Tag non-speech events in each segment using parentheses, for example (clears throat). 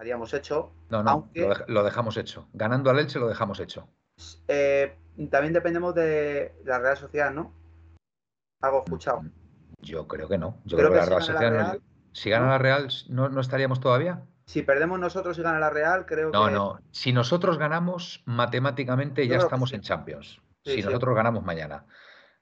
haríamos hecho. No, no, lo, dejamos hecho. Ganando al Elche lo dejamos hecho. Eh, también dependemos de la Real Sociedad, ¿no? Algo escuchado. Mm, yo creo que no. Yo creo, que, la Real Sociedad si gana la Real, ¿no, estaríamos todavía? Si perdemos nosotros y gana la Real, creo que. No, no. Si nosotros ganamos, matemáticamente ya estamos en Champions. si nosotros ganamos mañana.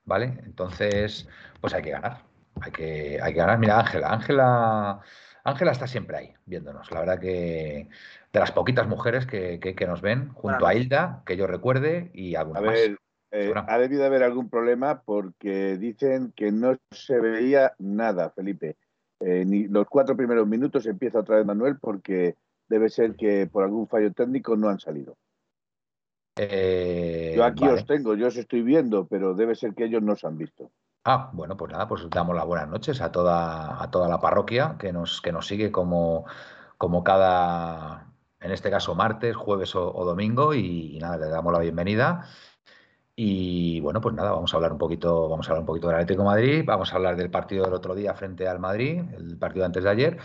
¿Vale? Entonces, pues hay que ganar. Hay que, hay que ganar. Mira, Ángela. Ángela. Ángela está siempre ahí, viéndonos. La verdad que de las poquitas mujeres que, nos ven, junto a Hilda, que yo recuerde, y alguna a ver, eh, ha debido haber algún problema porque dicen que no se veía nada, Felipe. Eh, ni los cuatro primeros minutos empieza otra vez Manuel porque debe ser que por algún fallo técnico no han salido. Eh, yo aquí os tengo, yo os estoy viendo, pero debe ser que ellos no se han visto. Ah, bueno, pues nada, pues damos las buenas noches a toda, a toda la parroquia que nos, que nos sigue como, como cada, en este caso, martes, jueves o, domingo, y, nada, le damos la bienvenida. Y bueno, pues nada, vamos a hablar un poquito, vamos a hablar un poquito del Atlético de Madrid, vamos a hablar del partido del otro día frente al Madrid, el partido antes de ayer,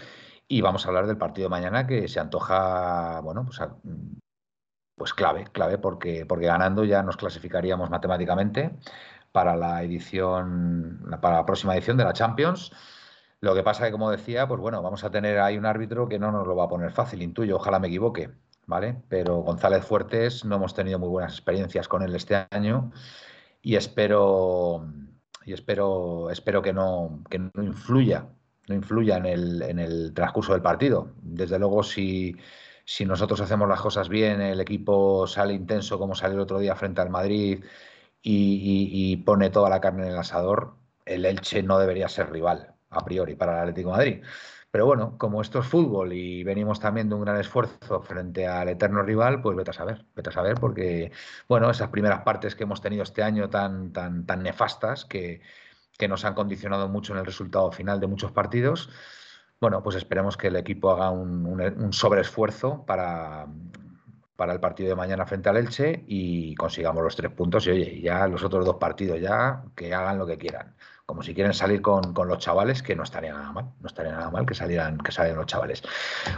y vamos a hablar del partido de mañana que se antoja, bueno, pues, pues clave, clave, porque, porque ganando ya nos clasificaríamos matemáticamente para la edición, para la próxima edición de la Champions. Lo que pasa que, como decía, pues bueno, vamos a tener ahí un árbitro que no nos lo va a poner fácil, intuyo, ojalá me equivoque. ¿vale? Pero González Fuertes no hemos tenido muy buenas experiencias con él este año y espero y espero espero que no que no influya no influya en el, en el transcurso del partido. Desde luego, si, si nosotros hacemos las cosas bien, el equipo sale intenso como salió el otro día frente al Madrid y, pone toda la carne en el asador, el Elche no debería ser rival a priori para el Atlético Madrid. Pero bueno, como esto es fútbol y venimos también de un gran esfuerzo frente al eterno rival, pues vete a saber, vete a saber, porque bueno, esas primeras partes que hemos tenido este año tan, tan, tan nefastas que, que nos han condicionado mucho en el resultado final de muchos partidos, bueno, pues esperemos que el equipo haga un, un, sobreesfuerzo para, para el partido de mañana frente al Elche y consigamos los tres puntos y oye, ya los otros dos partidos ya que hagan lo que quieran como si quieren salir con, los chavales, que no estaría nada mal, no estaría nada mal que salieran, que salieran los chavales.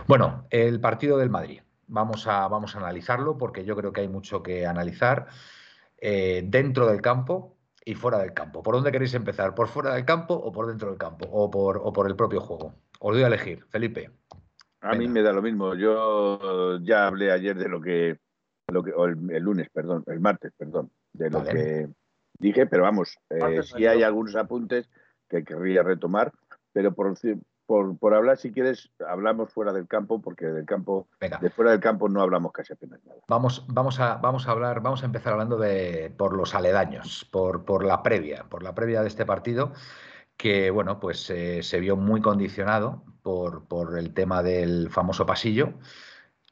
Bueno, el partido del Madrid. Vamos a, vamos a analizarlo porque yo creo que hay mucho que analizar eh, dentro del campo y fuera del campo. ¿Por dónde queréis empezar? ¿Por fuera del campo o por dentro del campo? ¿O por, o por el propio juego? Os doy a elegir, Felipe. A mí me da lo mismo. Yo ya hablé ayer de lo que, lo que o el, lunes, perdón, el martes, perdón, de lo que dije, pero vamos, eh, si hay algunos apuntes que querría retomar, pero por, por, hablar, si quieres, hablamos fuera del campo, porque del campo, de fuera del campo no hablamos casi apenas nada. Vamos, vamos, a, vamos a hablar, vamos a empezar hablando de por los aledaños, por, por la previa, por la previa de este partido, que bueno, pues eh, se vio muy condicionado por, por el tema del famoso pasillo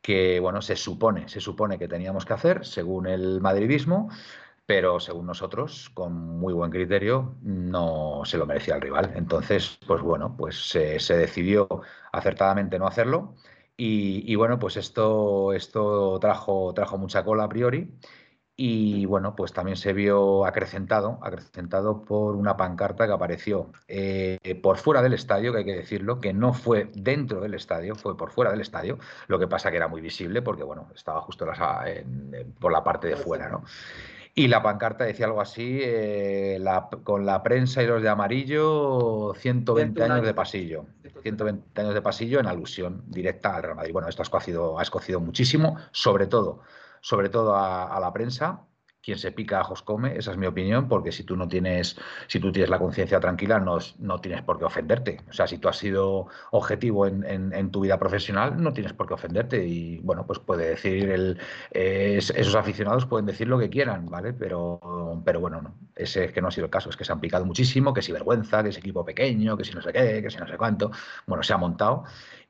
que bueno, se supone, se supone que teníamos que hacer según el madridismo, pero según nosotros, con muy buen criterio, no se lo merecía el rival. Entonces, pues bueno, pues se decidió acertadamente no hacerlo. Y, bueno, pues esto, esto trajo, trajo mucha cola a priori. Y bueno, pues también se vio acrecentado, acrecentado por una pancarta que apareció eh, por fuera del estadio, que hay que decirlo, que no fue dentro del estadio, fue por fuera del estadio. Lo que pasa que era muy visible porque, bueno, estaba justo por la parte de fuera, ¿no? Y la pancarta decía algo así, eh, con la prensa y los de amarillo, 120 años de pasillo. 120 años de pasillo en alusión directa al Real Madrid. Bueno, esto ha escocido, ha escocido muchísimo, sobre todo, sobre todo a la prensa quien se pica ajos come, esa es mi opinión, porque si tú no tienes, si tú tienes la conciencia tranquila, no, no, tienes por qué ofenderte. O sea, si tú has sido objetivo en, tu vida profesional, no tienes por qué ofenderte. Y bueno, pues puede decir el, esos aficionados pueden decir lo que quieran, ¿vale? Pero, pero bueno, no. Ese es que no ha sido el caso, es que se han picado muchísimo, que si vergüenza, que es equipo pequeño, que si no sé qué, que si no sé cuánto. Bueno, se ha montado.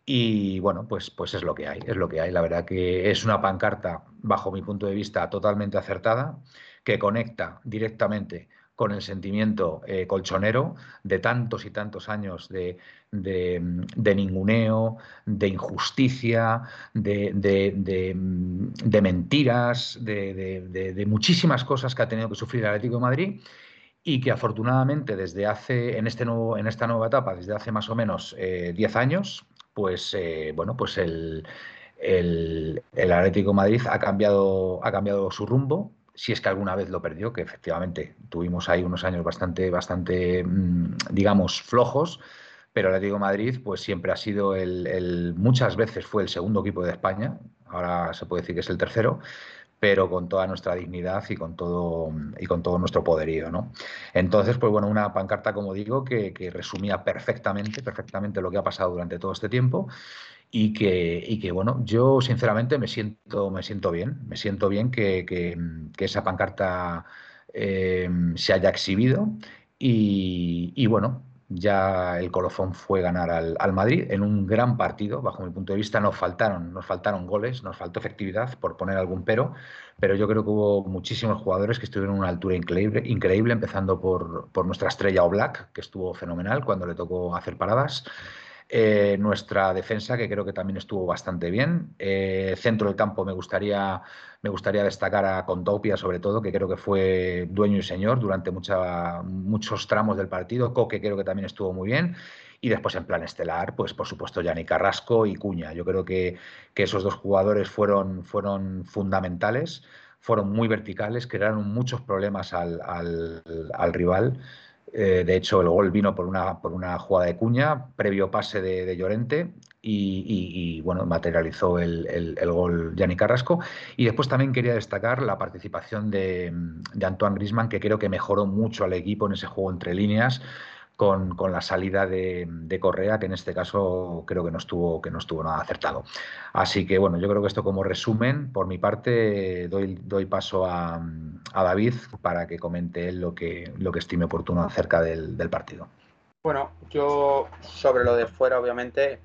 Y bueno, pues, pues es lo que hay, es lo que hay. La verdad que es una pancarta, bajo mi punto de vista, totalmente acertada, que conecta directamente con el sentimiento eh, colchonero de tantos y tantos años de, de, ninguneo, de injusticia, de, de mentiras, de, muchísimas cosas que ha tenido que sufrir el Atlético de Madrid y que afortunadamente desde hace, en, este nuevo, en esta nueva etapa, desde hace más o menos 10 eh, años, pues eh, bueno, pues el, el, Atlético Madrid ha cambiado, ha cambiado su rumbo, si es que alguna vez lo perdió, que efectivamente tuvimos ahí unos años bastante, bastante, mm, digamos, flojos, pero el Atlético Madrid pues siempre ha sido el, muchas veces fue el segundo equipo de España, ahora se puede decir que es el tercero, pero con toda nuestra dignidad y con todo y con todo nuestro poderío, ¿no? Entonces, pues bueno, una pancarta, como digo, que, resumía perfectamente, perfectamente lo que ha pasado durante todo este tiempo y que, y que bueno, yo sinceramente me siento, me siento bien, me siento bien que, que, esa pancarta eh, se haya exhibido y, y bueno, ya el colofón fue ganar al, Madrid en un gran partido, bajo mi punto de vista. Nos faltaron, nos faltaron goles, nos faltó efectividad, por poner algún pero, pero yo creo que hubo muchísimos jugadores que estuvieron a una altura increíble, increíble empezando por, por nuestra estrella Oblak, que estuvo fenomenal cuando le tocó hacer paradas. Eh, nuestra defensa, que creo que también estuvo bastante bien. Eh, centro del campo me gustaría, me gustaría destacar a Contopia, sobre todo, que creo que fue dueño y señor durante muchos tramos del partido. Coque creo que también estuvo muy bien. Y después en plan estelar, pues por supuesto Yanni Carrasco y Cuña. Yo creo que, esos dos jugadores fueron, fueron fundamentales, fueron muy verticales, crearon muchos problemas al, al rival. Eh, de hecho, el gol vino por una, por una jugada de cuña, previo pase de, Llorente, y, bueno, materializó el, el, gol Yanni Carrasco. Y después también quería destacar la participación de, de Antoine Grisman, que creo que mejoró mucho al equipo en ese juego entre líneas con, la salida de, Correa, que en este caso creo que no estuvo, que no estuvo nada acertado. Así que bueno, yo creo que esto como resumen, por mi parte, doy, doy paso a, David para que comente él lo que, lo que estime oportuno acerca del, partido. Bueno, yo sobre lo de fuera, obviamente,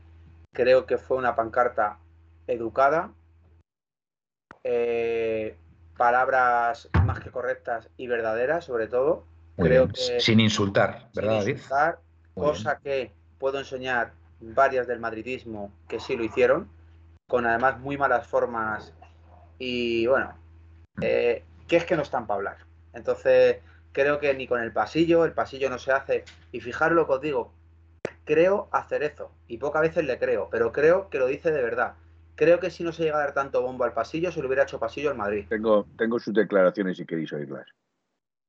creo que fue una pancarta educada, eh, palabras más que correctas y verdaderas, sobre todo Creo que, sin insultar, ¿verdad, sin insultar, cosa que puedo enseñar varias del madridismo que sí lo hicieron, con además muy malas formas y bueno, mm. eh, que es que no están para hablar. Entonces, creo que ni con el pasillo, el pasillo no se hace. Y fijaros lo que os digo, creo hacer eso, y pocas veces le creo, pero creo que lo dice de verdad. Creo que si no se llega a dar tanto bombo al pasillo, se lo hubiera hecho pasillo al Madrid. Tengo, tengo sus declaraciones si queréis oírlas.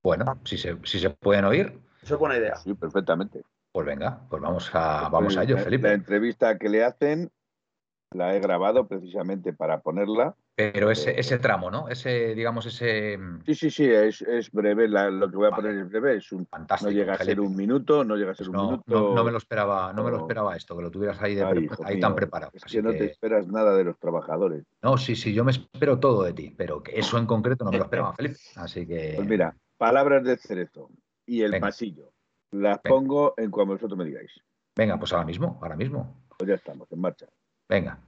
Bueno, si se, si se pueden oír. Eso es buena idea. Sí, perfectamente. Pues venga, pues vamos a, vamos a ello, Felipe. La entrevista que le hacen la he grabado precisamente para ponerla. Pero ese, eh, ese tramo, ¿no? Ese, digamos, ese. Mm, sí, sí, sí, es, es breve. lo que voy a poner es breve. Es un, Fantástico, no llega a ser un minuto, no llega a ser pues un minuto. No, me lo esperaba, no, me lo esperaba esto, que lo tuvieras ahí, ahí tan preparado. Es que no te esperas nada de los trabajadores. No, sí, sí, yo me espero todo de ti, pero que eso en concreto no me lo esperaba, Felipe. Así que. Pues mira, palabras de cerezo y el pasillo. Las pongo en cuando vosotros me digáis. Venga, pues ahora mismo, ahora mismo. Pues ya estamos, en marcha. Venga.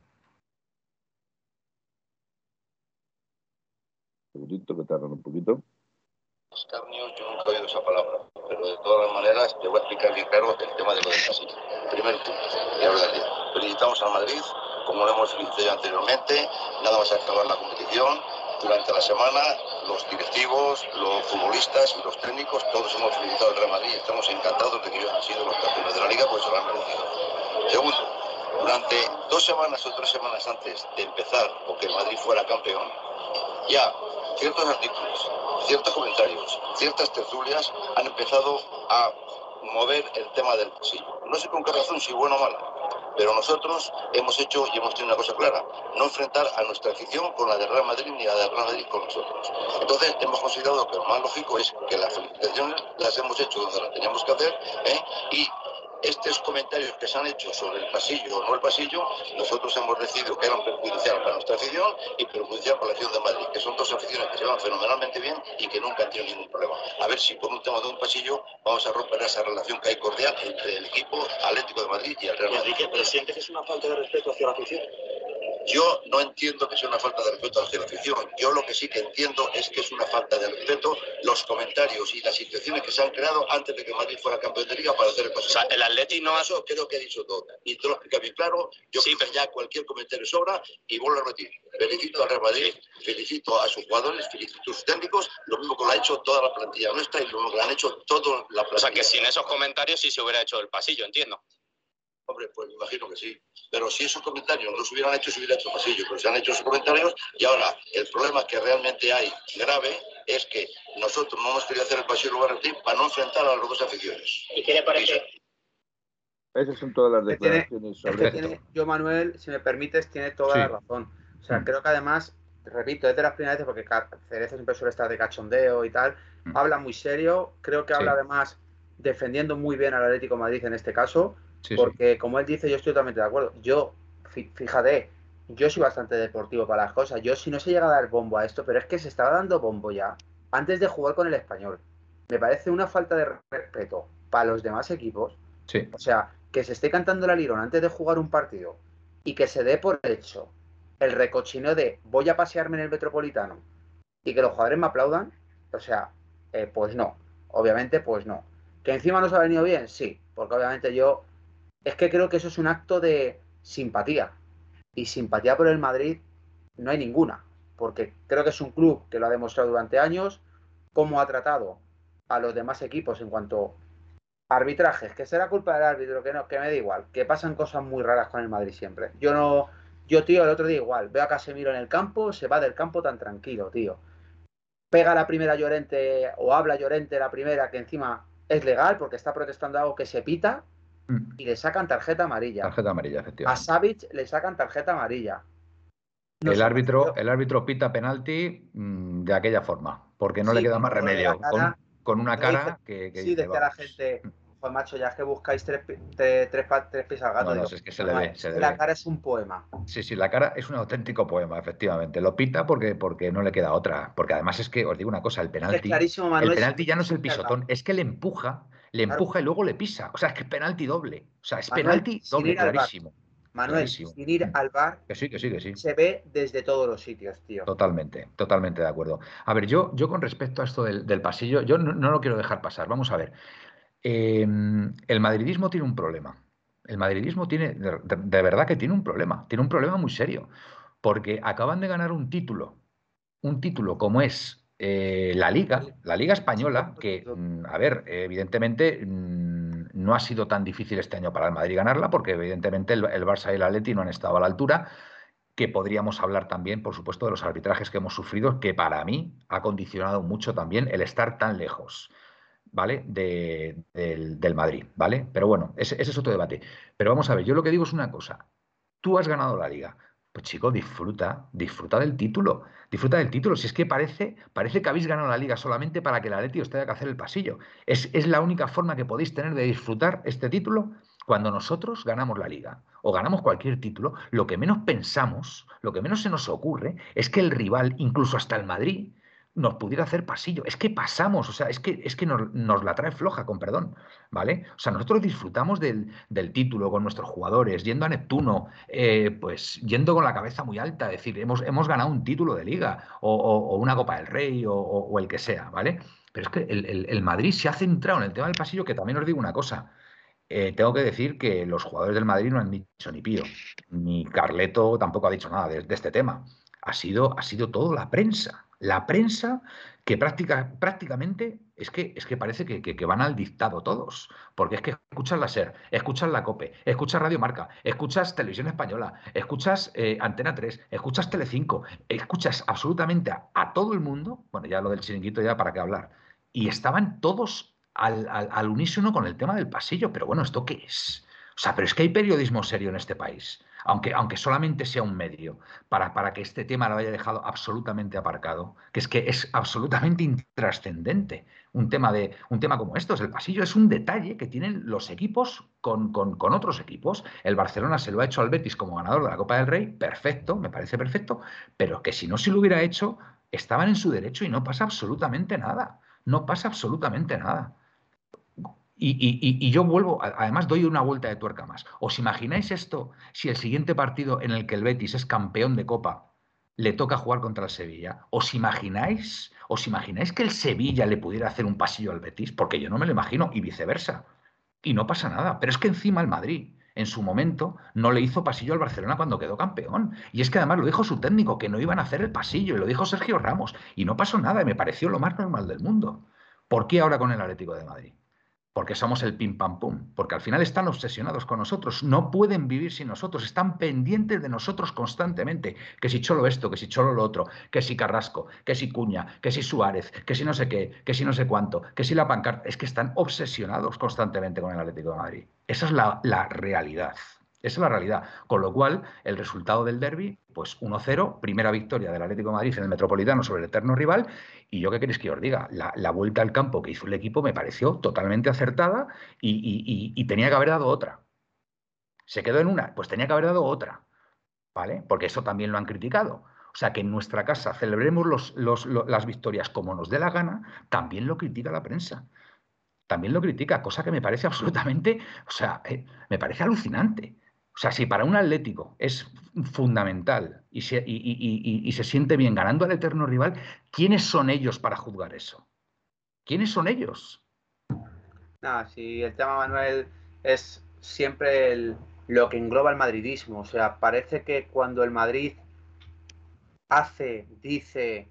Un segundito, que tardan un poquito. Escarnios, yo nunca he oído esa palabra, pero de todas las maneras te voy a explicar bien claro el tema de lo del pasillo. Primero, felicitamos al Madrid, como lo hemos felicitado anteriormente, nada más acabar la competición, durante la semana los directivos, los futbolistas y los técnicos, todos hemos felicitado al Real Madrid y estamos encantados de que ellos han sido los campeones de la liga, pues se lo han merecido. Segundo, durante dos semanas o tres semanas antes de empezar o que Madrid fuera campeón, ya ciertos artículos, ciertos comentarios, ciertas tertulias han empezado a mover el tema del pasillo. No sé con qué razón, si bueno o mala, pero nosotros hemos hecho y hemos tenido una cosa clara, no enfrentar a nuestra afición con la de Real Madrid ni la de Real Madrid con nosotros. Entonces hemos considerado que lo más lógico es que las felicitaciones las hemos hecho donde las teníamos que hacer ¿eh? y estos comentarios que se han hecho sobre el pasillo o no el pasillo, nosotros hemos decidido que eran perjudiciales para nuestra afición y perjudicial para la afición de Madrid, que son dos aficiones que se van fenomenalmente bien y que nunca han tenido ningún problema. A ver si por un tema de un pasillo vamos a romper esa relación que hay cordial entre el equipo Atlético de Madrid y el Real Madrid. ¿Pero sientes que es una falta de respeto hacia la afición? Yo no entiendo que sea una falta de respeto hacia la afición. Yo lo que sí que entiendo es que es una falta de respeto los comentarios y las situaciones que se han creado antes de que Madrid fuera campeón de liga para hacer el paso. O sea, el Atleti no ha... Eso creo que ha dicho todo. Y te lo explica bien claro. Yo sí, pero ya cualquier comentario sobra y vuelvo a repetir. Felicito al Real Madrid, felicito a sus jugadores, felicito a sus técnicos, lo mismo que lo ha hecho toda la plantilla nuestra y lo mismo que lo han hecho toda la plantilla. O sea, que sin esos comentarios sí se hubiera hecho el pasillo, entiendo. Hombre, pues me imagino que sí. Pero si esos comentarios no se hubieran hecho, se hubiera hecho pasillo. Pero se han hecho esos comentarios y ahora el problema que realmente hay grave es que nosotros no hemos querido hacer el pasillo lugar para no enfrentar a las dos aficiones. ¿Y qué le parece? Esas son todas las declaraciones sobre Yo, Manuel, si me permites, tiene toda la razón. O sea, mm. creo que además, repito, es de las primeras veces, porque Cerezo siempre suele estar de cachondeo y tal, mm. habla muy serio, creo que habla además defendiendo muy bien al Atlético Madrid en este caso, porque como él dice, yo estoy totalmente de acuerdo. Yo, fíjate, yo soy bastante deportivo para las cosas. Yo si no se llega a dar bombo a esto, pero es que se estaba dando bombo ya antes de jugar con el español. Me parece una falta de respeto para los demás equipos. O sea, que se esté cantando la lirón antes de jugar un partido y que se dé por hecho el recochineo de voy a pasearme en el metropolitano y que los jugadores me aplaudan, o sea, eh, pues no, obviamente pues no. ¿Que encima nos ha venido bien? Sí, porque obviamente yo es que creo que eso es un acto de simpatía y simpatía por el Madrid no hay ninguna, porque creo que es un club que lo ha demostrado durante años, cómo ha tratado a los demás equipos en cuanto arbitrajes, que será culpa del árbitro, que no, que me da igual, que pasan cosas muy raras con el Madrid siempre. Yo no, yo tío, el otro día igual, veo a Casemiro en el campo, se va del campo tan tranquilo, tío. Pega la primera Llorente o habla Llorente la primera, que encima es legal porque está protestando algo que se pita mm. y le sacan tarjeta amarilla. Tarjeta amarilla, efectivamente. A Savic le sacan tarjeta amarilla. el, árbitro, el árbitro pita penalti mm, de aquella forma, porque no le queda más remedio. con, una cara que, Sí, decía la gente, pues macho, ya es que buscáis tres, tres, tres, pies al gato. No, es que se le ve. la cara es un poema. Sí, sí, la cara es un auténtico poema, efectivamente. Lo pita porque, porque no le queda otra. Porque además es que, os digo una cosa, el penalti. el penalti ya no es el pisotón, es que le empuja, le empuja y luego le pisa. O sea, es que es penalti doble. O sea, es penalti doble, clarísimo. Manuel, sin ir al bar, que sí, que sí, que sí. se ve desde todos los sitios, tío. Totalmente, totalmente de acuerdo. A ver, yo, yo con respecto a esto del, pasillo, yo no, no, lo quiero dejar pasar. Vamos a ver. Em, el madridismo tiene un problema. El madridismo tiene, de, verdad que tiene un problema, tiene un problema muy serio, porque acaban de ganar un título, un título como es eh, la Liga, la Liga Española, que, mm, a ver, evidentemente mm, no ha sido tan difícil este año para el Madrid ganarla, porque evidentemente el, Barça y el Atleti no han estado a la altura, que podríamos hablar también, por supuesto, de los arbitrajes que hemos sufrido, que para mí ha condicionado mucho también el estar tan lejos. ¿vale? del, Madrid, ¿vale? Pero bueno, ese, es otro debate. Pero vamos a ver, yo lo que digo es una cosa. Tú has ganado la liga. Pues chico, disfruta, disfruta del título, disfruta del título. Si es que parece, parece que habéis ganado la liga solamente para que el Atleti os tenga que hacer el pasillo. Es, es la única forma que podéis tener de disfrutar este título cuando nosotros ganamos la liga o ganamos cualquier título, lo que menos pensamos, lo que menos se nos ocurre es que el rival, incluso hasta el Madrid, nos pudiera hacer pasillo. Es que pasamos, o sea, es que, es que nos, la trae floja, con perdón, ¿vale? O sea, nosotros disfrutamos del, título con nuestros jugadores, yendo a Neptuno, eh, pues yendo con la cabeza muy alta, decir, hemos, hemos ganado un título de liga o, una Copa del Rey o, el que sea, ¿vale? Pero es que el, Madrid se ha centrado en el tema del pasillo, que también os digo una cosa. Eh, tengo que decir que los jugadores del Madrid no han dicho ni pío, ni Carleto tampoco ha dicho nada de, de este tema. Ha sido, ha sido todo la prensa la prensa que práctica, prácticamente es que, es que parece que, van al dictado todos, porque es que escuchas la SER, escuchas la COPE, escuchas Radio Marca, escuchas Televisión Española, escuchas eh, Antena 3, escuchas Telecinco, escuchas absolutamente a, todo el mundo, bueno, ya lo del chiringuito ya para qué hablar, y estaban todos al, al unísono con el tema del pasillo, pero bueno, ¿esto qué es? O sea, pero es que hay periodismo serio en este país aunque, aunque solamente sea un medio, para, para que este tema lo haya dejado absolutamente aparcado, que es que es absolutamente intrascendente un tema, de, un tema como estos. El pasillo es un detalle que tienen los equipos con, con, otros equipos. El Barcelona se lo ha hecho al Betis como ganador de la Copa del Rey, perfecto, me parece perfecto, pero que si no se lo hubiera hecho, estaban en su derecho y no pasa absolutamente nada. No pasa absolutamente nada. Y, yo vuelvo, además doy una vuelta de tuerca más. ¿Os imagináis esto si el siguiente partido en el que el Betis es campeón de Copa le toca jugar contra el Sevilla? ¿Os imagináis? ¿Os imagináis que el Sevilla le pudiera hacer un pasillo al Betis? Porque yo no me lo imagino y viceversa. Y no pasa nada. Pero es que encima el Madrid, en su momento, no le hizo pasillo al Barcelona cuando quedó campeón. Y es que además lo dijo su técnico, que no iban a hacer el pasillo, y lo dijo Sergio Ramos. Y no pasó nada, y me pareció lo más normal del mundo. ¿Por qué ahora con el Atlético de Madrid? Porque somos el pim pam pum, porque al final están obsesionados con nosotros, no pueden vivir sin nosotros, están pendientes de nosotros constantemente, que si Cholo esto, que si Cholo lo otro, que si Carrasco, que si Cuña, que si Suárez, que si no sé qué, que si no sé cuánto, que si la pancarta, es que están obsesionados constantemente con el Atlético de Madrid. Esa es la, la realidad. Esa es la realidad. Con lo cual, el resultado del derby, pues 1-0, primera victoria del Atlético de Madrid en el Metropolitano sobre el eterno rival. Y yo qué queréis que os diga, la, vuelta al campo que hizo el equipo me pareció totalmente acertada y, tenía que haber dado otra. Se quedó en una, pues tenía que haber dado otra. ¿Vale? Porque eso también lo han criticado. O sea, que en nuestra casa celebremos las victorias como nos dé la gana, también lo critica la prensa. También lo critica, cosa que me parece (laughs) absolutamente, o sea, eh, me parece alucinante. Sea, si para un Atlético es fundamental y se, siente bien ganando al eterno rival, ¿quiénes son ellos para juzgar eso? ¿Quiénes son ellos? Nada, si el tema, Manuel, es siempre lo que engloba el madridismo. O sea, parece que cuando el Madrid hace, dice,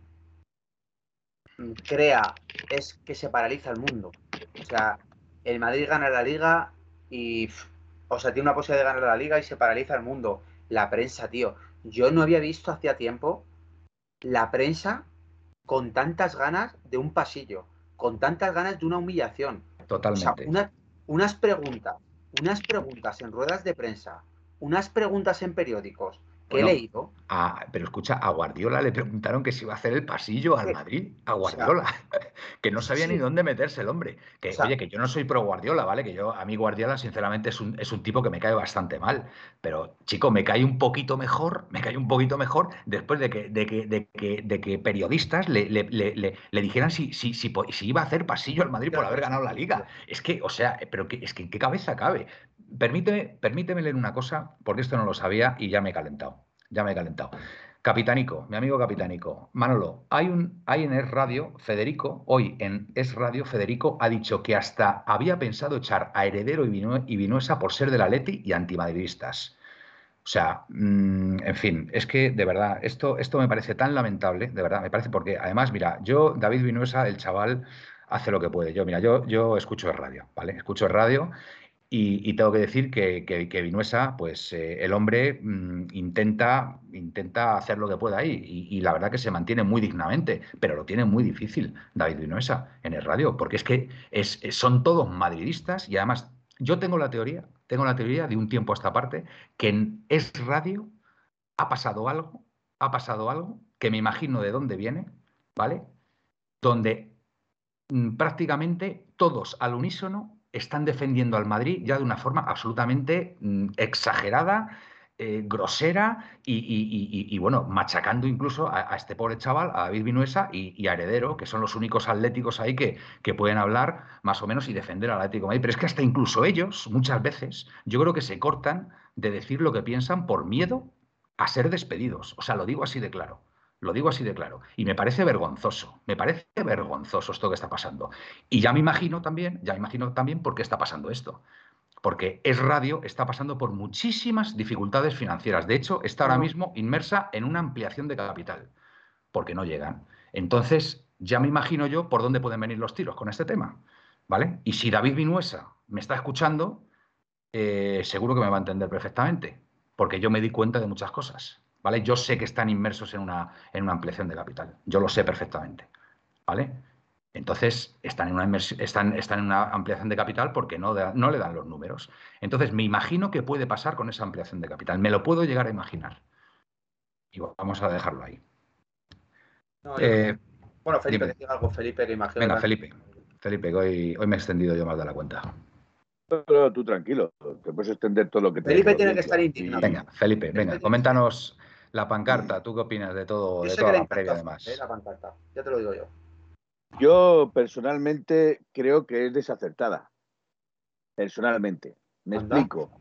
crea, es que se paraliza el mundo. O sea, el Madrid gana la liga y o sea, tiene una posibilidad de ganar la liga y se paraliza el mundo. La prensa, tío. Yo no había visto hacía tiempo la prensa con tantas ganas de un pasillo, con tantas ganas de una humillación. Totalmente. unas preguntas, unas preguntas en ruedas de prensa, unas preguntas en periódicos, ¿Qué he leído? pero escucha, a Guardiola le preguntaron que si iba a hacer el pasillo al Madrid. A Guardiola. (laughs) que no sabía ni dónde meterse el hombre. Que, oye, que yo no soy pro Guardiola, ¿vale? Que yo, a mí Guardiola, sinceramente, es un, es un tipo que me cae bastante mal. Pero, chico, me cae un poquito mejor, me cae un poquito mejor después de que, de que, de que, de que periodistas le, le, le, le dijeran si, si, si, si, iba a hacer pasillo al Madrid por haber ganado la liga. Es que, o sea, pero que, es que en qué cabeza cabe. Permíteme, permíteme leer una cosa, porque esto no lo sabía y ya me he calentado. Ya me he calentado. Capitánico, mi amigo Capitánico. Manolo, hay, un, hay en Es Radio, Federico, hoy en Es Radio, Federico ha dicho que hasta había pensado echar a Heredero y, Vinuesa por ser de la Leti y antimadridistas. O sea, mm, en fin, es que de verdad, esto, esto me parece tan lamentable, de verdad, me parece porque además, mira, yo, David Vinuesa, el chaval, hace lo que puede. Yo, mira, yo, yo escucho el radio, ¿vale? Escucho el radio y, tengo que decir que, que, Vinuesa, pues eh, el hombre mm, intenta, intenta hacer lo que pueda ahí y, la verdad que se mantiene muy dignamente, pero lo tiene muy difícil David Vinuesa en el radio, porque es que es, son todos madridistas y además yo tengo la teoría, tengo la teoría de un tiempo a esta parte, que en Es Radio ha pasado algo, ha pasado algo que me imagino de dónde viene, ¿vale? Donde mm, prácticamente todos al unísono están defendiendo al Madrid ya de una forma absolutamente mm, exagerada, eh, grosera y, bueno, machacando incluso a, este pobre chaval, a David Vinuesa y, a Heredero, que son los únicos atléticos ahí que, que, pueden hablar más o menos y defender al Atlético Madrid. Pero es que hasta incluso ellos, muchas veces, yo creo que se cortan de decir lo que piensan por miedo a ser despedidos. O sea, lo digo así de claro. Lo digo así de claro. Y me parece vergonzoso, me parece vergonzoso esto que está pasando. Y ya me imagino también, ya me imagino también por qué está pasando esto. Porque Es Radio está pasando por muchísimas dificultades financieras. De hecho, está ahora mismo inmersa en una ampliación de capital, porque no llegan. Entonces, ya me imagino yo por dónde pueden venir los tiros con este tema. ¿Vale? Y si David Vinuesa me está escuchando, eh, seguro que me va a entender perfectamente, porque yo me di cuenta de muchas cosas. ¿Vale? Yo sé que están inmersos en una, en una ampliación de capital, yo lo sé perfectamente, ¿vale? Entonces, están en, una están, están en una ampliación de capital porque no, no le dan los números. Entonces, me imagino que puede pasar con esa ampliación de capital. Me lo puedo llegar a imaginar. Y vamos a dejarlo ahí. Eh, bueno, Felipe, decía algo, Felipe, que imagino. Venga, Felipe. Felipe, hoy, hoy me he extendido yo más de la cuenta. No, tú tranquilo, te puedes extender todo lo que te Felipe tiene que estar indignado. Venga, Felipe, venga, coméntanos la pancarta, ¿tú qué opinas de todo, de toda la previa además? La pancarta, ya te lo digo yo. Yo personalmente creo que es desacertada. Personalmente. Me explico.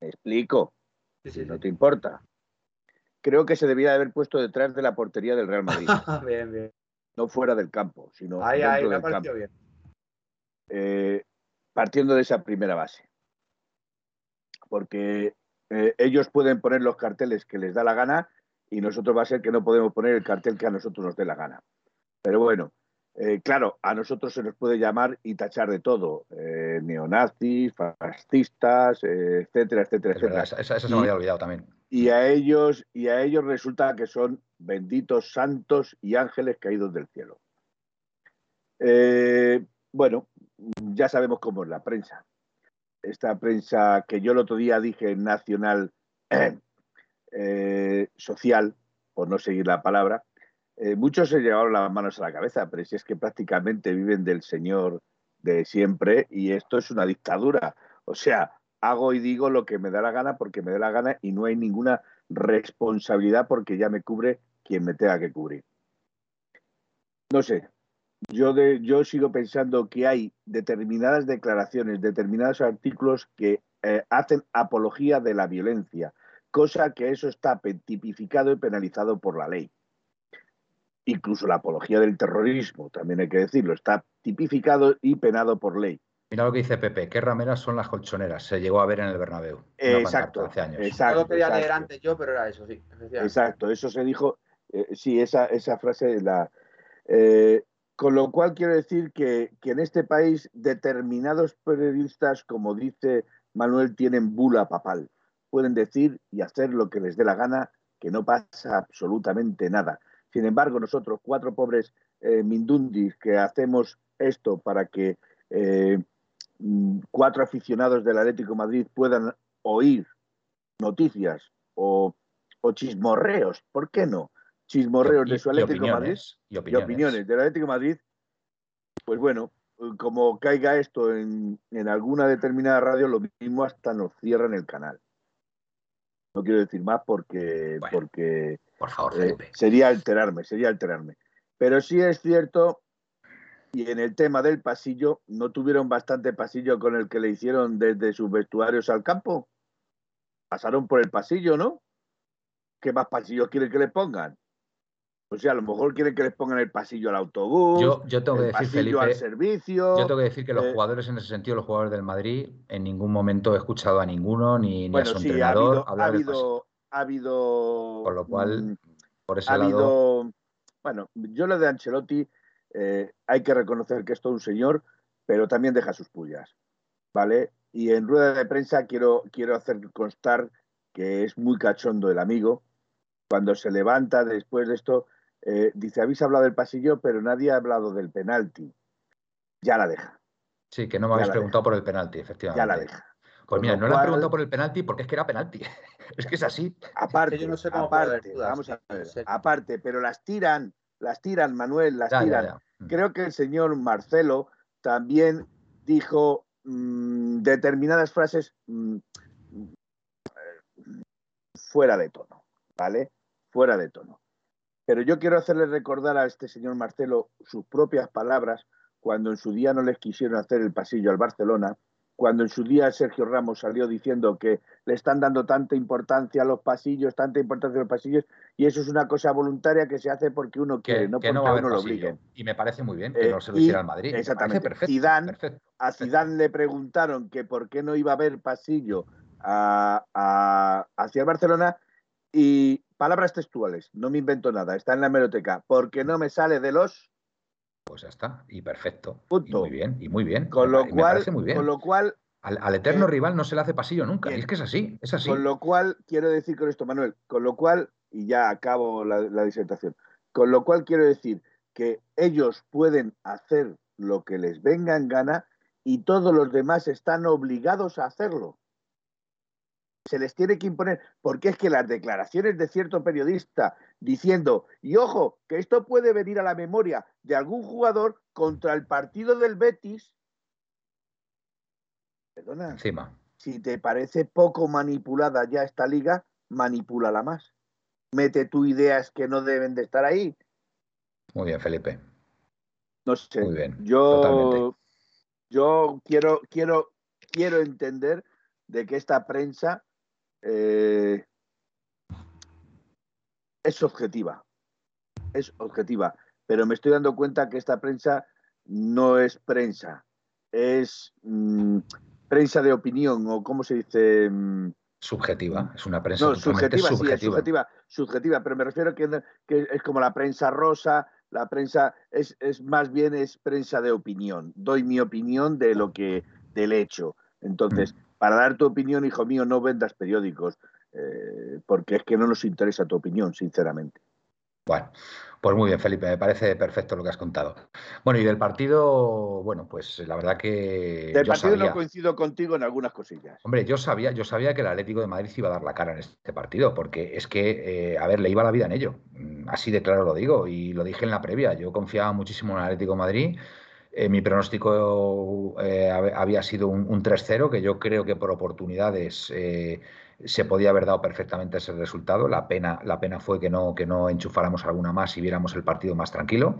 Me explico. si no te importa. Creo que se debía haber puesto detrás de la portería del Real Madrid. (laughs) bien, bien. No fuera del campo, sino ahí, dentro ahí, del campo. Bien. Eh, partiendo de esa primera base. Porque eh, ellos pueden poner los carteles que les da la gana y nosotros va a ser que no podemos poner el cartel que a nosotros nos dé la gana. Pero bueno, eh, claro, a nosotros se nos puede llamar y tachar de todo, eh, neonazis, fascistas, etcétera, etcétera, etcétera. esa, se me había olvidado también. Y a ellos, y a ellos resulta que son benditos santos y ángeles caídos del cielo. bueno, ya sabemos cómo es la prensa. Esta prensa que yo el otro día dije nacional (clears throat) social, por no seguir la palabra, eh, muchos se llevaron las manos a la cabeza, pero si es que prácticamente viven del Señor de siempre y esto es una dictadura. O sea, hago y digo lo que me da la gana porque me da la gana y no hay ninguna responsabilidad porque ya me cubre quien me tenga que cubrir. No sé, yo, de, yo sigo pensando que hay determinadas declaraciones, determinados artículos que eh, hacen apología de la violencia, cosa que eso está tipificado y penalizado por la ley incluso la apología del terrorismo, también hay que decirlo, está tipificado y penado por ley. Mira lo que dice Pepe, qué rameras son las colchoneras, se llegó a ver en el Bernabéu. Exacto, hace años. Exacto, lo quería leer antes yo, pero era eso, sí. Exacto, eso se dijo, eh, sí, esa, esa frase la... Eh, con lo cual quiero decir que, que, en este país determinados periodistas, como dice Manuel, tienen bula papal. Pueden decir y hacer lo que les dé la gana, que no pasa absolutamente nada. Sin embargo, nosotros, cuatro pobres eh, mindundis que hacemos esto para que eh, cuatro aficionados del Atlético Madrid puedan oír noticias o, chismorreos, ¿por qué no? Chismorreos de su Atlético Madrid y opiniones. del Atlético Madrid, pues bueno, como caiga esto en, alguna determinada radio, lo mismo hasta nos cierran el canal. No quiero decir más porque, porque por favor, eh, sería alterarme, sería alterarme. Pero sí es cierto, y en el tema del pasillo, ¿no tuvieron bastante pasillo con el que le hicieron desde sus vestuarios al campo? Pasaron por el pasillo, ¿no? ¿Qué más pasillos quieren que le pongan? O sea, a lo mejor quieren que les pongan el pasillo al autobús, yo, yo tengo que decir, Felipe, al servicio. Yo tengo que decir que los eh, jugadores, en ese sentido, los jugadores del Madrid, en ningún momento he escuchado a ninguno, ni, a su entrenador ha habido, ha habido. Por lo cual, mm, por ese ha habido, Bueno, yo lo de Ancelotti, eh, hay que reconocer que es todo un señor, pero también deja sus pullas, ¿vale? Y en rueda de prensa quiero, quiero hacer constar que es muy cachondo el amigo. Cuando se levanta después de esto, eh, dice, habéis hablado del pasillo, pero nadie ha hablado del penalti. Ya la deja. Sí, que no me habéis preguntado por el penalti, efectivamente. Ya la deja. Pues mira, no le han preguntado por el penalti porque es que era penalti. (laughs) es que es así. Aparte, yo no sé cómo aparte, vamos a ver, aparte, pero las tiran, las tiran, Manuel, las tiran. Mm. Creo que el señor Marcelo también dijo mm, determinadas frases mm, fuera de tono, ¿vale? Fuera de tono. Pero yo quiero hacerle recordar a este señor Marcelo sus propias palabras cuando en su día no les quisieron hacer el pasillo al Barcelona cuando en su día Sergio Ramos salió diciendo que le están dando tanta importancia a los pasillos, tanta importancia a los pasillos, y eso es una cosa voluntaria que se hace porque uno quiere, no porque uno lo obligue. Y me parece muy bien que no se lo hiciera al Madrid. Exactamente. Perfecto, A Zidane le preguntaron que por qué no iba a haber pasillo hacia el Barcelona y palabras textuales, no me invento nada, está en la hemeroteca, porque no me sale de los pues ya está, y perfecto. muy bien, y muy bien. Con lo cual, Con lo cual al, eterno eh, rival no se le hace pasillo nunca. Y es que es así, es así. Con lo cual, quiero decir con esto, Manuel, con lo cual, y ya acabo la, la disertación, con lo cual quiero decir que ellos pueden hacer lo que les venga en gana y todos los demás están obligados a hacerlo se les tiene que imponer, porque es que las declaraciones de cierto periodista diciendo, y ojo, que esto puede venir a la memoria de algún jugador contra el partido del Betis, perdona, Encima. si te parece poco manipulada ya esta liga, manipúlala más. Mete tu ideas que no deben de estar ahí. Muy bien, Felipe. No sé. Muy bien. Yo, yo quiero, quiero, quiero entender de que esta prensa eh, es objetiva, es objetiva, pero me estoy dando cuenta que esta prensa no es prensa, es mm, prensa de opinión o cómo se dice... Mm, subjetiva, es una prensa no, subjetiva, subjetiva. Sí, subjetiva, subjetiva, pero me refiero que, que es como la prensa rosa, la prensa es, es, más bien es prensa de opinión. Doy mi opinión de lo que del hecho. Entonces. Para dar tu opinión, hijo mío, no vendas periódicos, eh, porque es que no nos interesa tu opinión, sinceramente. Bueno, pues muy bien, Felipe, me parece perfecto lo que has contado. Bueno, y del partido, bueno, pues la verdad que. Del partido no coincido contigo en algunas cosillas. Hombre, yo sabía, yo sabía que el Atlético de Madrid iba a dar la cara en este partido, porque es que, eh, a ver, le iba la vida en ello. Mm, así de claro lo digo, y lo dije en la previa. Yo confiaba muchísimo en el Atlético de Madrid. Eh, mi pronóstico eh, había sido un, un 3-0, que yo creo que por oportunidades se podía haber dado perfectamente ese resultado. La pena, la pena fue que no, que no enchufáramos alguna más y viéramos el partido más tranquilo,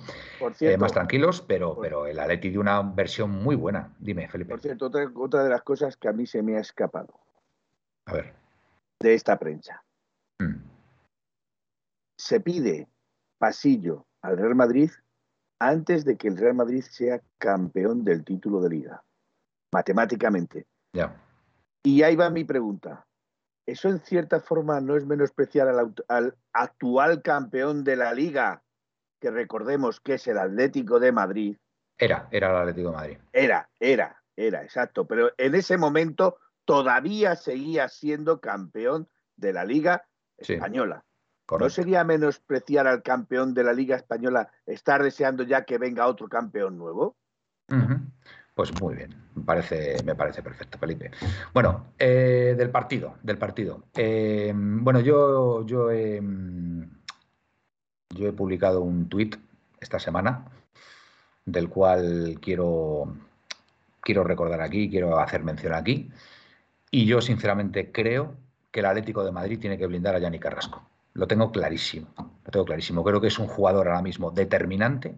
eh, más tranquilos, pero, pero el Atleti dio una versión muy buena. Dime, Felipe. Por cierto, otra, de las cosas que a mí se me ha escapado. A ver. De esta prensa. Mm. Se pide pasillo al Real Madrid antes de que el Real Madrid sea campeón del título de liga. Matemáticamente. Ya. Y ahí va mi pregunta eso en cierta forma no es menospreciar al, actual campeón de la liga, que recordemos que es el Atlético de Madrid. Era, era el Atlético de Madrid. Era, era, era, exacto. Pero en ese momento todavía seguía siendo campeón de la liga española. ¿No sería menospreciar al campeón de la liga española estar deseando ya que venga otro campeón nuevo? Pues muy bien, me parece, me parece perfecto, Felipe. Bueno, eh, del partido, del partido. Eh, bueno, yo, yo, he, yo he publicado un tuit esta semana del cual quiero, quiero recordar aquí, quiero hacer mención aquí. Y yo sinceramente creo que el Atlético de Madrid tiene que blindar a Yanni Carrasco. Lo tengo clarísimo, lo tengo clarísimo. Creo que es un jugador ahora mismo determinante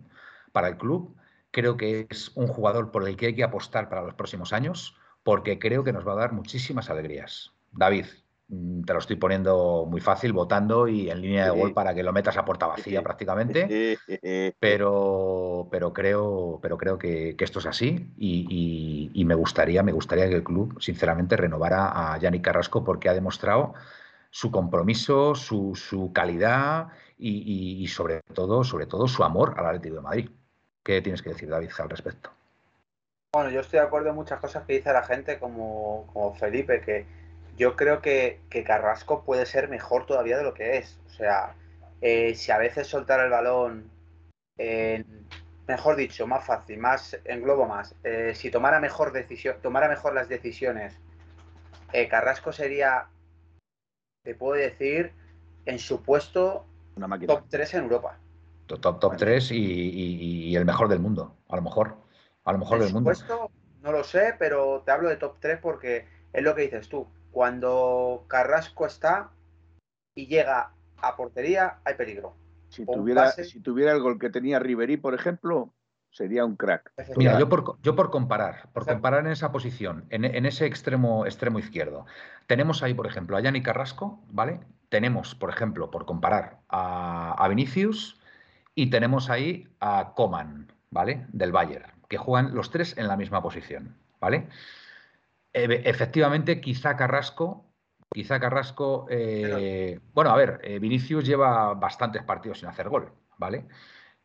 para el club. Creo que es un jugador por el que hay que apostar para los próximos años, porque creo que nos va a dar muchísimas alegrías. David, mm, te lo estoy poniendo muy fácil, votando y en línea de gol para que lo metas a puerta vacía prácticamente, pero, pero creo, pero creo que, esto es así y, me gustaría, me gustaría que el club, sinceramente, renovara a Yannick Carrasco porque ha demostrado su compromiso, su, calidad y, sobre todo, sobre todo su amor al Atlético de Madrid. ¿Qué tienes que decir, David, al respecto? Bueno, yo estoy de acuerdo en muchas cosas que dice la gente, como, Felipe, que yo creo que, Carrasco puede ser mejor todavía de lo que es. O sea, eh, si a veces soltar el balón, mejor dicho, más fácil, más englobo más, eh, si tomara mejor decisión, tomara mejor las decisiones, eh, Carrasco sería, te puedo decir, en su puesto top 3 en Europa top, top 3 y, el mejor del mundo, a lo mejor. A lo mejor del mundo. No lo sé, pero te hablo de top 3 porque es lo que dices tú. Cuando Carrasco está y llega a portería, hay peligro. Si tuviera, si tuviera el gol que tenía Riverí, por ejemplo, sería un crack. Mira, yo por, yo por comparar, por comparar en esa posición, en, ese extremo, extremo izquierdo, tenemos ahí, por ejemplo, a Yanni Carrasco, ¿vale? Tenemos, por ejemplo, por comparar a, a Vinicius, y tenemos ahí a Coman, ¿vale? Del Bayern, que juegan los tres en la misma posición, ¿vale? efectivamente, quizá Carrasco, quizá Carrasco, eh, bueno, a ver, eh, Vinicius lleva bastantes partidos sin hacer gol, ¿vale?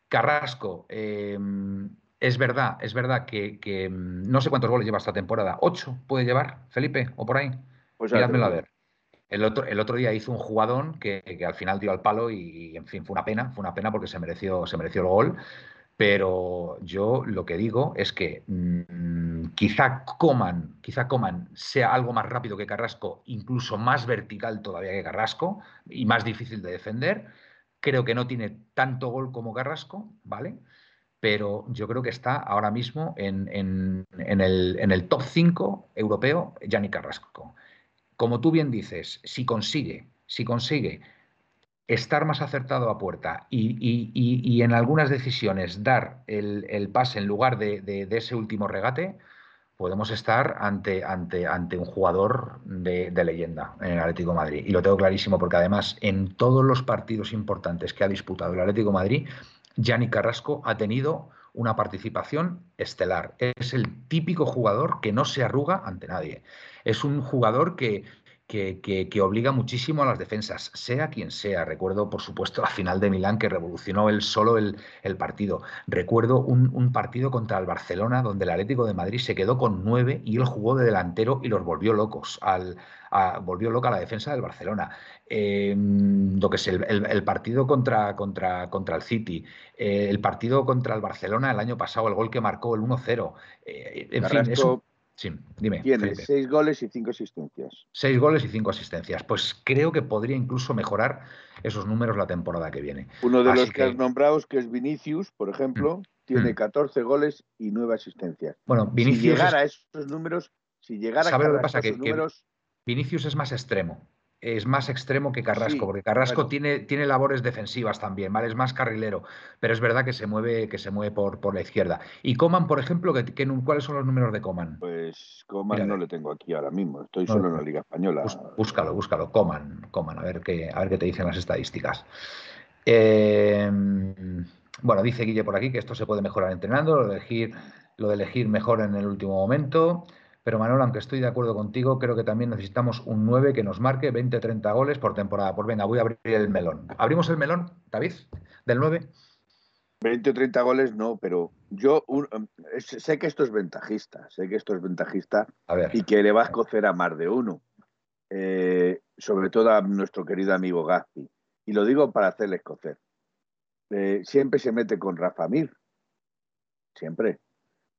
Carrasco, em, es verdad, es verdad que, em, no sé cuántos goles lleva esta temporada, ¿ocho puede llevar, Felipe, o por ahí? Pues a ver. El otro, el otro día hizo un jugadón que, al final dio al palo y, en fin, fue una pena, fue una pena porque se mereció, se mereció el gol. Pero yo lo que digo es que mm, quizá Coman, quizá Coman sea algo más rápido que Carrasco, incluso más vertical todavía que Carrasco y más difícil de defender. Creo que no tiene tanto gol como Carrasco, ¿vale? Pero yo creo que está ahora mismo en, en, el, en el top 5 europeo, Gianni Carrasco como tú bien dices, si consigue, si consigue estar más acertado a puerta y, en algunas decisiones dar el, pase en lugar de, ese último regate, podemos estar ante, un jugador de, leyenda en el Atlético Madrid. Y lo tengo clarísimo porque además en todos los partidos importantes que ha disputado el Atlético Madrid, Gianni Carrasco ha tenido una participación estelar. Es el típico jugador que no se arruga ante nadie. Es un jugador que, que, obliga muchísimo a las defensas, sea quien sea. Recuerdo, por supuesto, la final de Milán que revolucionó él solo el, partido. Recuerdo un, partido contra el Barcelona donde el Atlético de Madrid se quedó con nueve y él jugó de delantero y los volvió locos. Al, volvió loca la defensa del Barcelona. Em, lo que es el, partido contra, contra, contra el City, eh, el partido contra el Barcelona el año pasado, el gol que marcó el 1-0. Eh, en fin, eso Sí, dime. Tiene seis goles y cinco asistencias. Seis goles y cinco asistencias. Pues creo que podría incluso mejorar esos números la temporada que viene. Uno de los que, has nombrado, que es Vinicius, por ejemplo, mm, tiene 14 mm. goles y nueve asistencias. Bueno, Vinicius. Si llegara a esos números, si llegara a, esos números. Vinicius es más extremo es más extremo que Carrasco, porque Carrasco tiene, tiene labores defensivas también, ¿vale? Es más carrilero, pero es verdad que se mueve, que se mueve por, por la izquierda. Y Coman, por ejemplo, que, ¿cuáles son los números de Coman? Pues Coman no le tengo aquí ahora mismo, estoy solo en la Liga Española. búscalo, búscalo, Coman, Coman, a ver qué, a ver qué te dicen las estadísticas. Em, bueno, dice Guille por aquí que esto se puede mejorar entrenando, lo de elegir, lo de elegir mejor en el último momento. Pero Manuel, aunque estoy de acuerdo contigo, creo que también necesitamos un 9 que nos marque 20-30 goles por temporada. Pues venga, voy a abrir el melón. ¿Abrimos el melón, David, del 9? 20 o 30 goles no, pero yo um, sé que esto es ventajista, sé que esto es ventajista y que le va a cocer a más de uno, eh, sobre todo a nuestro querido amigo Gaspi. Y lo digo para hacerle cocer. Eh, siempre se mete con Rafa Mir, siempre.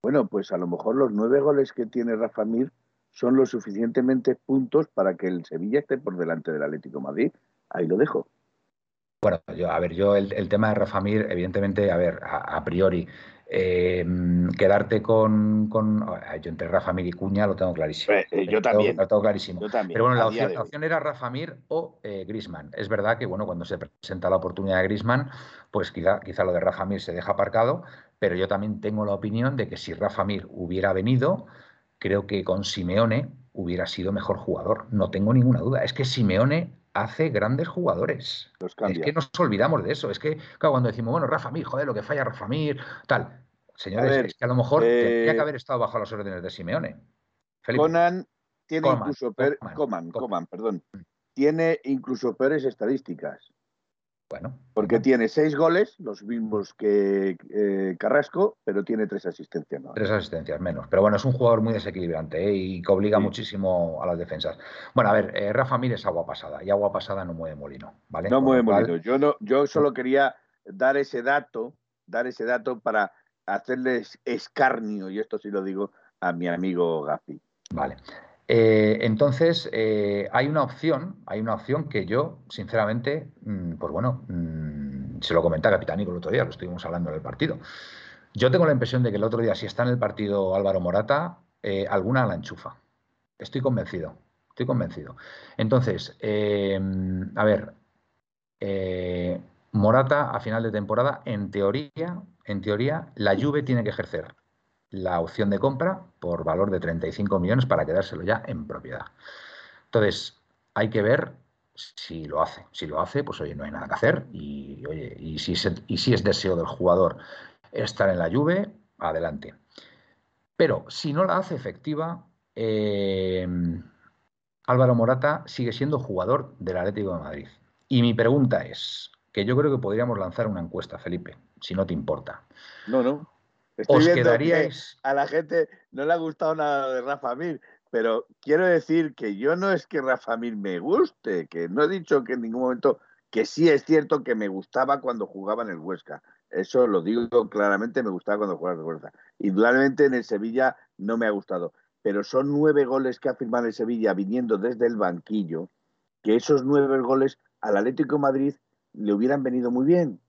Bueno, pues a lo mejor los nueve goles que tiene Rafa Mir son los suficientemente puntos para que el Sevilla esté por delante del Atlético Madrid. Ahí lo dejo. Bueno, yo, a ver, yo el, tema de Rafa Mir, evidentemente, a ver, a, priori, eh, quedarte con, Yo entre Rafa Mir y Cuña lo tengo clarísimo. Eh, yo también. Lo tengo clarísimo. Pero bueno, la opción, era Rafa Mir o eh, Grisman. Es verdad que, bueno, cuando se presenta la oportunidad de Grisman, pues quizá, quizá lo de Rafa Mir se deja aparcado, pero yo también tengo la opinión de que si Rafa Mir hubiera venido, creo que con Simeone hubiera sido mejor jugador. No tengo ninguna duda. Es que Simeone hace grandes jugadores. es que nos olvidamos de eso. Es que cuando decimos, bueno, Rafa Mir, joder, lo que falla Rafa Mir, tal. Señores, es que a lo mejor tendría que eh, haber estado bajo las órdenes de Simeone. Conan tiene incluso Coman, perdón. Mm. Tiene incluso peores estadísticas. Bueno. Porque tiene seis goles, los mismos que eh, Carrasco, pero tiene tres asistencias. Tres asistencias menos. Pero bueno, es un jugador muy desequilibrante ¿eh? y que obliga muchísimo a las defensas. Bueno, a ver, eh, Rafa Mir es agua pasada y agua pasada no mueve molino, ¿vale? No mueve molino. Yo, no, yo solo quería dar ese dato, dar ese dato para hacerles escarnio, y esto sí lo digo a mi amigo Gafi. Vale. Eh, entonces, eh, hay una opción, hay una opción que yo, sinceramente, mm, pues bueno, mm, se lo comenté a Capitánico el otro día, lo estuvimos hablando en el partido. Yo tengo la impresión de que el otro día, si está en el partido Álvaro Morata, eh, alguna la enchufa. Estoy convencido, estoy convencido. Entonces, a ver, Morata a final de temporada, en teoría, en teoría, la Juve tiene que ejercer la opción de compra por valor de 35 millones para quedárselo ya en propiedad. Entonces, hay que ver si lo hace. Si lo hace, pues oye, no hay nada que hacer. Y oye, y si, es deseo del jugador estar en la lluvia, adelante. Pero si no la hace efectiva, eh, Álvaro Morata sigue siendo jugador del Atlético de Madrid. Y mi pregunta es, que yo creo que podríamos lanzar una encuesta, Felipe, si no te importa. No, no. ¿Os quedaríais? a la gente no le ha gustado nada de Rafa Mir, pero quiero decir que yo no es que Rafa Mir me guste, que no he dicho que en ningún momento, que sí es cierto que me gustaba cuando jugaba en el Huesca. Eso lo digo claramente, me gustaba cuando jugaba en el Huesca. Indudablemente en el Sevilla no me ha gustado, pero son nueve goles que ha firmado el Sevilla viniendo desde el banquillo, que esos nueve goles al Atlético de Madrid le hubieran venido muy bien.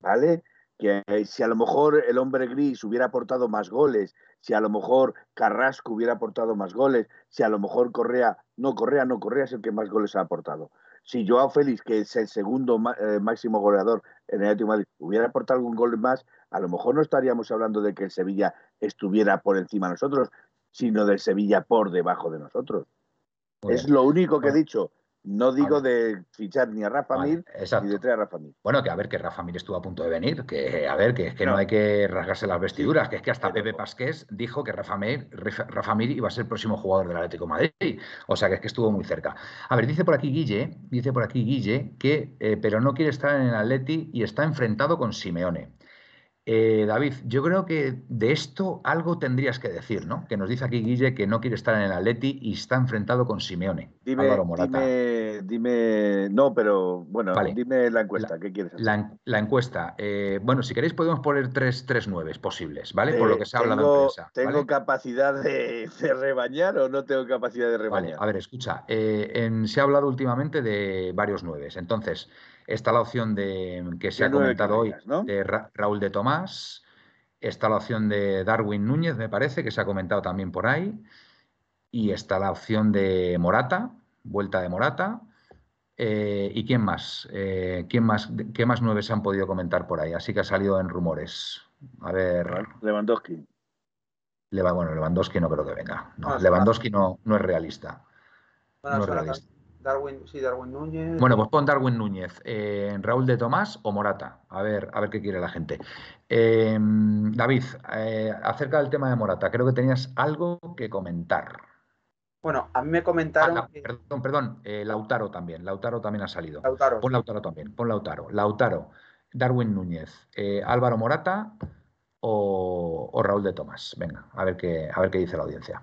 ¿Vale? Que si a lo mejor el hombre gris hubiera aportado más goles, si a lo mejor Carrasco hubiera aportado más goles, si a lo mejor Correa, no Correa, no Correa es el que más goles ha aportado. Si Joao Félix, que es el segundo eh, máximo goleador en el Atlético Madrid, hubiera aportado algún gol más, a lo mejor no estaríamos hablando de que el Sevilla estuviera por encima de nosotros, sino del Sevilla por debajo de nosotros. es lo único que he dicho. No digo de fichar ni a Rafa Mir ni de traer a Rafa Mir. Bueno, que a ver, que Rafa Mir estuvo a punto de venir, que a ver, que es que no, hay que rasgarse las vestiduras, que es que hasta Pepe Pasqués dijo que Rafa Mir, Rafa Mir iba a ser el próximo jugador del Atlético de Madrid. O sea, que es que estuvo muy cerca. A ver, dice por aquí Guille, dice por aquí Guille, que eh, pero no quiere estar en el Atleti y está enfrentado con Simeone. Eh, David, yo creo que de esto algo tendrías que decir, ¿no? Que nos dice aquí Guille que no quiere estar en el Atleti y está enfrentado con Simeone. Dime, dime, no, pero bueno, dime la encuesta, ¿qué quieres hacer? La, encuesta, eh, bueno, si queréis podemos poner tres, tres nueves posibles, ¿vale? Por lo que se ha hablado en prensa. ¿Tengo capacidad de, rebañar o no tengo capacidad de rebañar? a ver, escucha, eh, se ha hablado últimamente de varios nueves, entonces... Está la opción de que se ha comentado hoy de Raúl de Tomás. Está la opción de Darwin Núñez, me parece, que se ha comentado también por ahí. Y está la opción de Morata, vuelta de Morata. Eh, ¿Y quién más? Eh, ¿quién más? ¿Qué más nueve se han podido comentar por ahí? Así que ha salido en rumores. A ver. Lewandowski. bueno, Lewandowski no creo que venga. No, Lewandowski no, no es realista. no es realista. Darwin, sí, Darwin Núñez. Bueno, pues pon Darwin Núñez, eh, Raúl de Tomás o Morata. A ver, a ver qué quiere la gente. Em, David, eh, acerca del tema de Morata, creo que tenías algo que comentar. Bueno, a mí me comentaron. Ah, perdón, perdón, eh, Lautaro también. Lautaro también ha salido. Lautaro. Pon Lautaro también, pon Lautaro. Lautaro, Darwin Núñez, Álvaro Morata o, o, Raúl de Tomás. Venga, a ver qué, a ver qué dice la audiencia.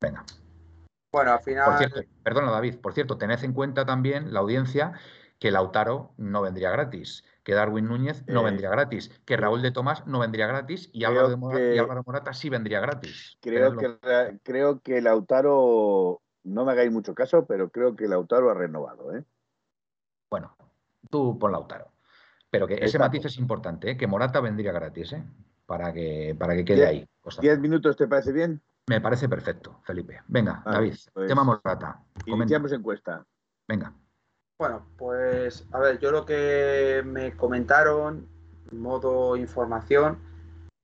Venga. Bueno, al final. Por cierto, perdona, David, por cierto, tened en cuenta también la audiencia que Lautaro no vendría gratis, que Darwin Núñez no eh, vendría gratis, que Raúl de Tomás no vendría gratis y Álvaro, Morata, sí vendría gratis. Creo que, creo que Lautaro, no me hagáis mucho caso, pero creo que Lautaro ha renovado. ¿eh? Bueno, tú pon Lautaro. Pero que ese matiz es importante, ¿eh? que Morata vendría gratis, ¿eh? para, que, para que quede ahí. ¿Diez minutos te parece bien? Me parece perfecto, Felipe. Venga, David, pues, tema Morata. Iniciamos encuesta. Venga. Bueno, pues a ver, yo lo que me comentaron, modo información,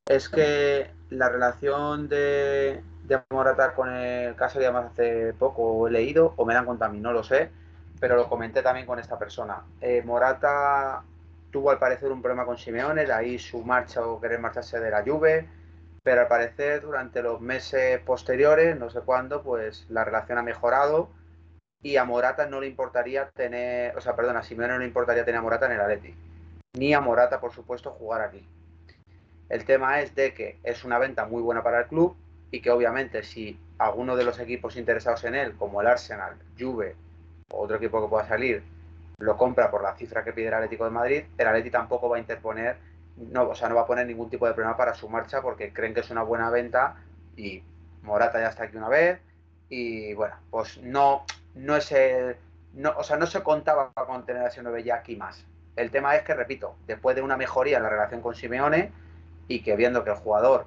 es que la relación de, de Morata con el caso de más hace poco he leído, o me la han contado a mí, no lo sé, pero lo comenté también con esta persona. Eh, Morata tuvo al parecer un problema con Simeone, de ahí su marcha o querer marcharse de la Juve pero al parecer durante los meses posteriores, no sé cuándo, pues la relación ha mejorado y a Morata no le importaría tener, o sea, perdón, a Simeone no le importaría tener a Morata en el Atleti, ni a Morata, por supuesto, jugar aquí. El tema es de que es una venta muy buena para el club y que obviamente si alguno de los equipos interesados en él, como el Arsenal, Juve o otro equipo que pueda salir, lo compra por la cifra que pide el Atlético de Madrid, el Atleti tampoco va a interponer no, o sea, no va a poner ningún tipo de problema para su marcha porque creen que es una buena venta y Morata ya está aquí una vez y bueno, pues no, no es el, no, o sea, no se contaba con tener a ese 9 ya aquí más. El tema es que, repito, después de una mejoría en la relación con Simeone y que viendo que el jugador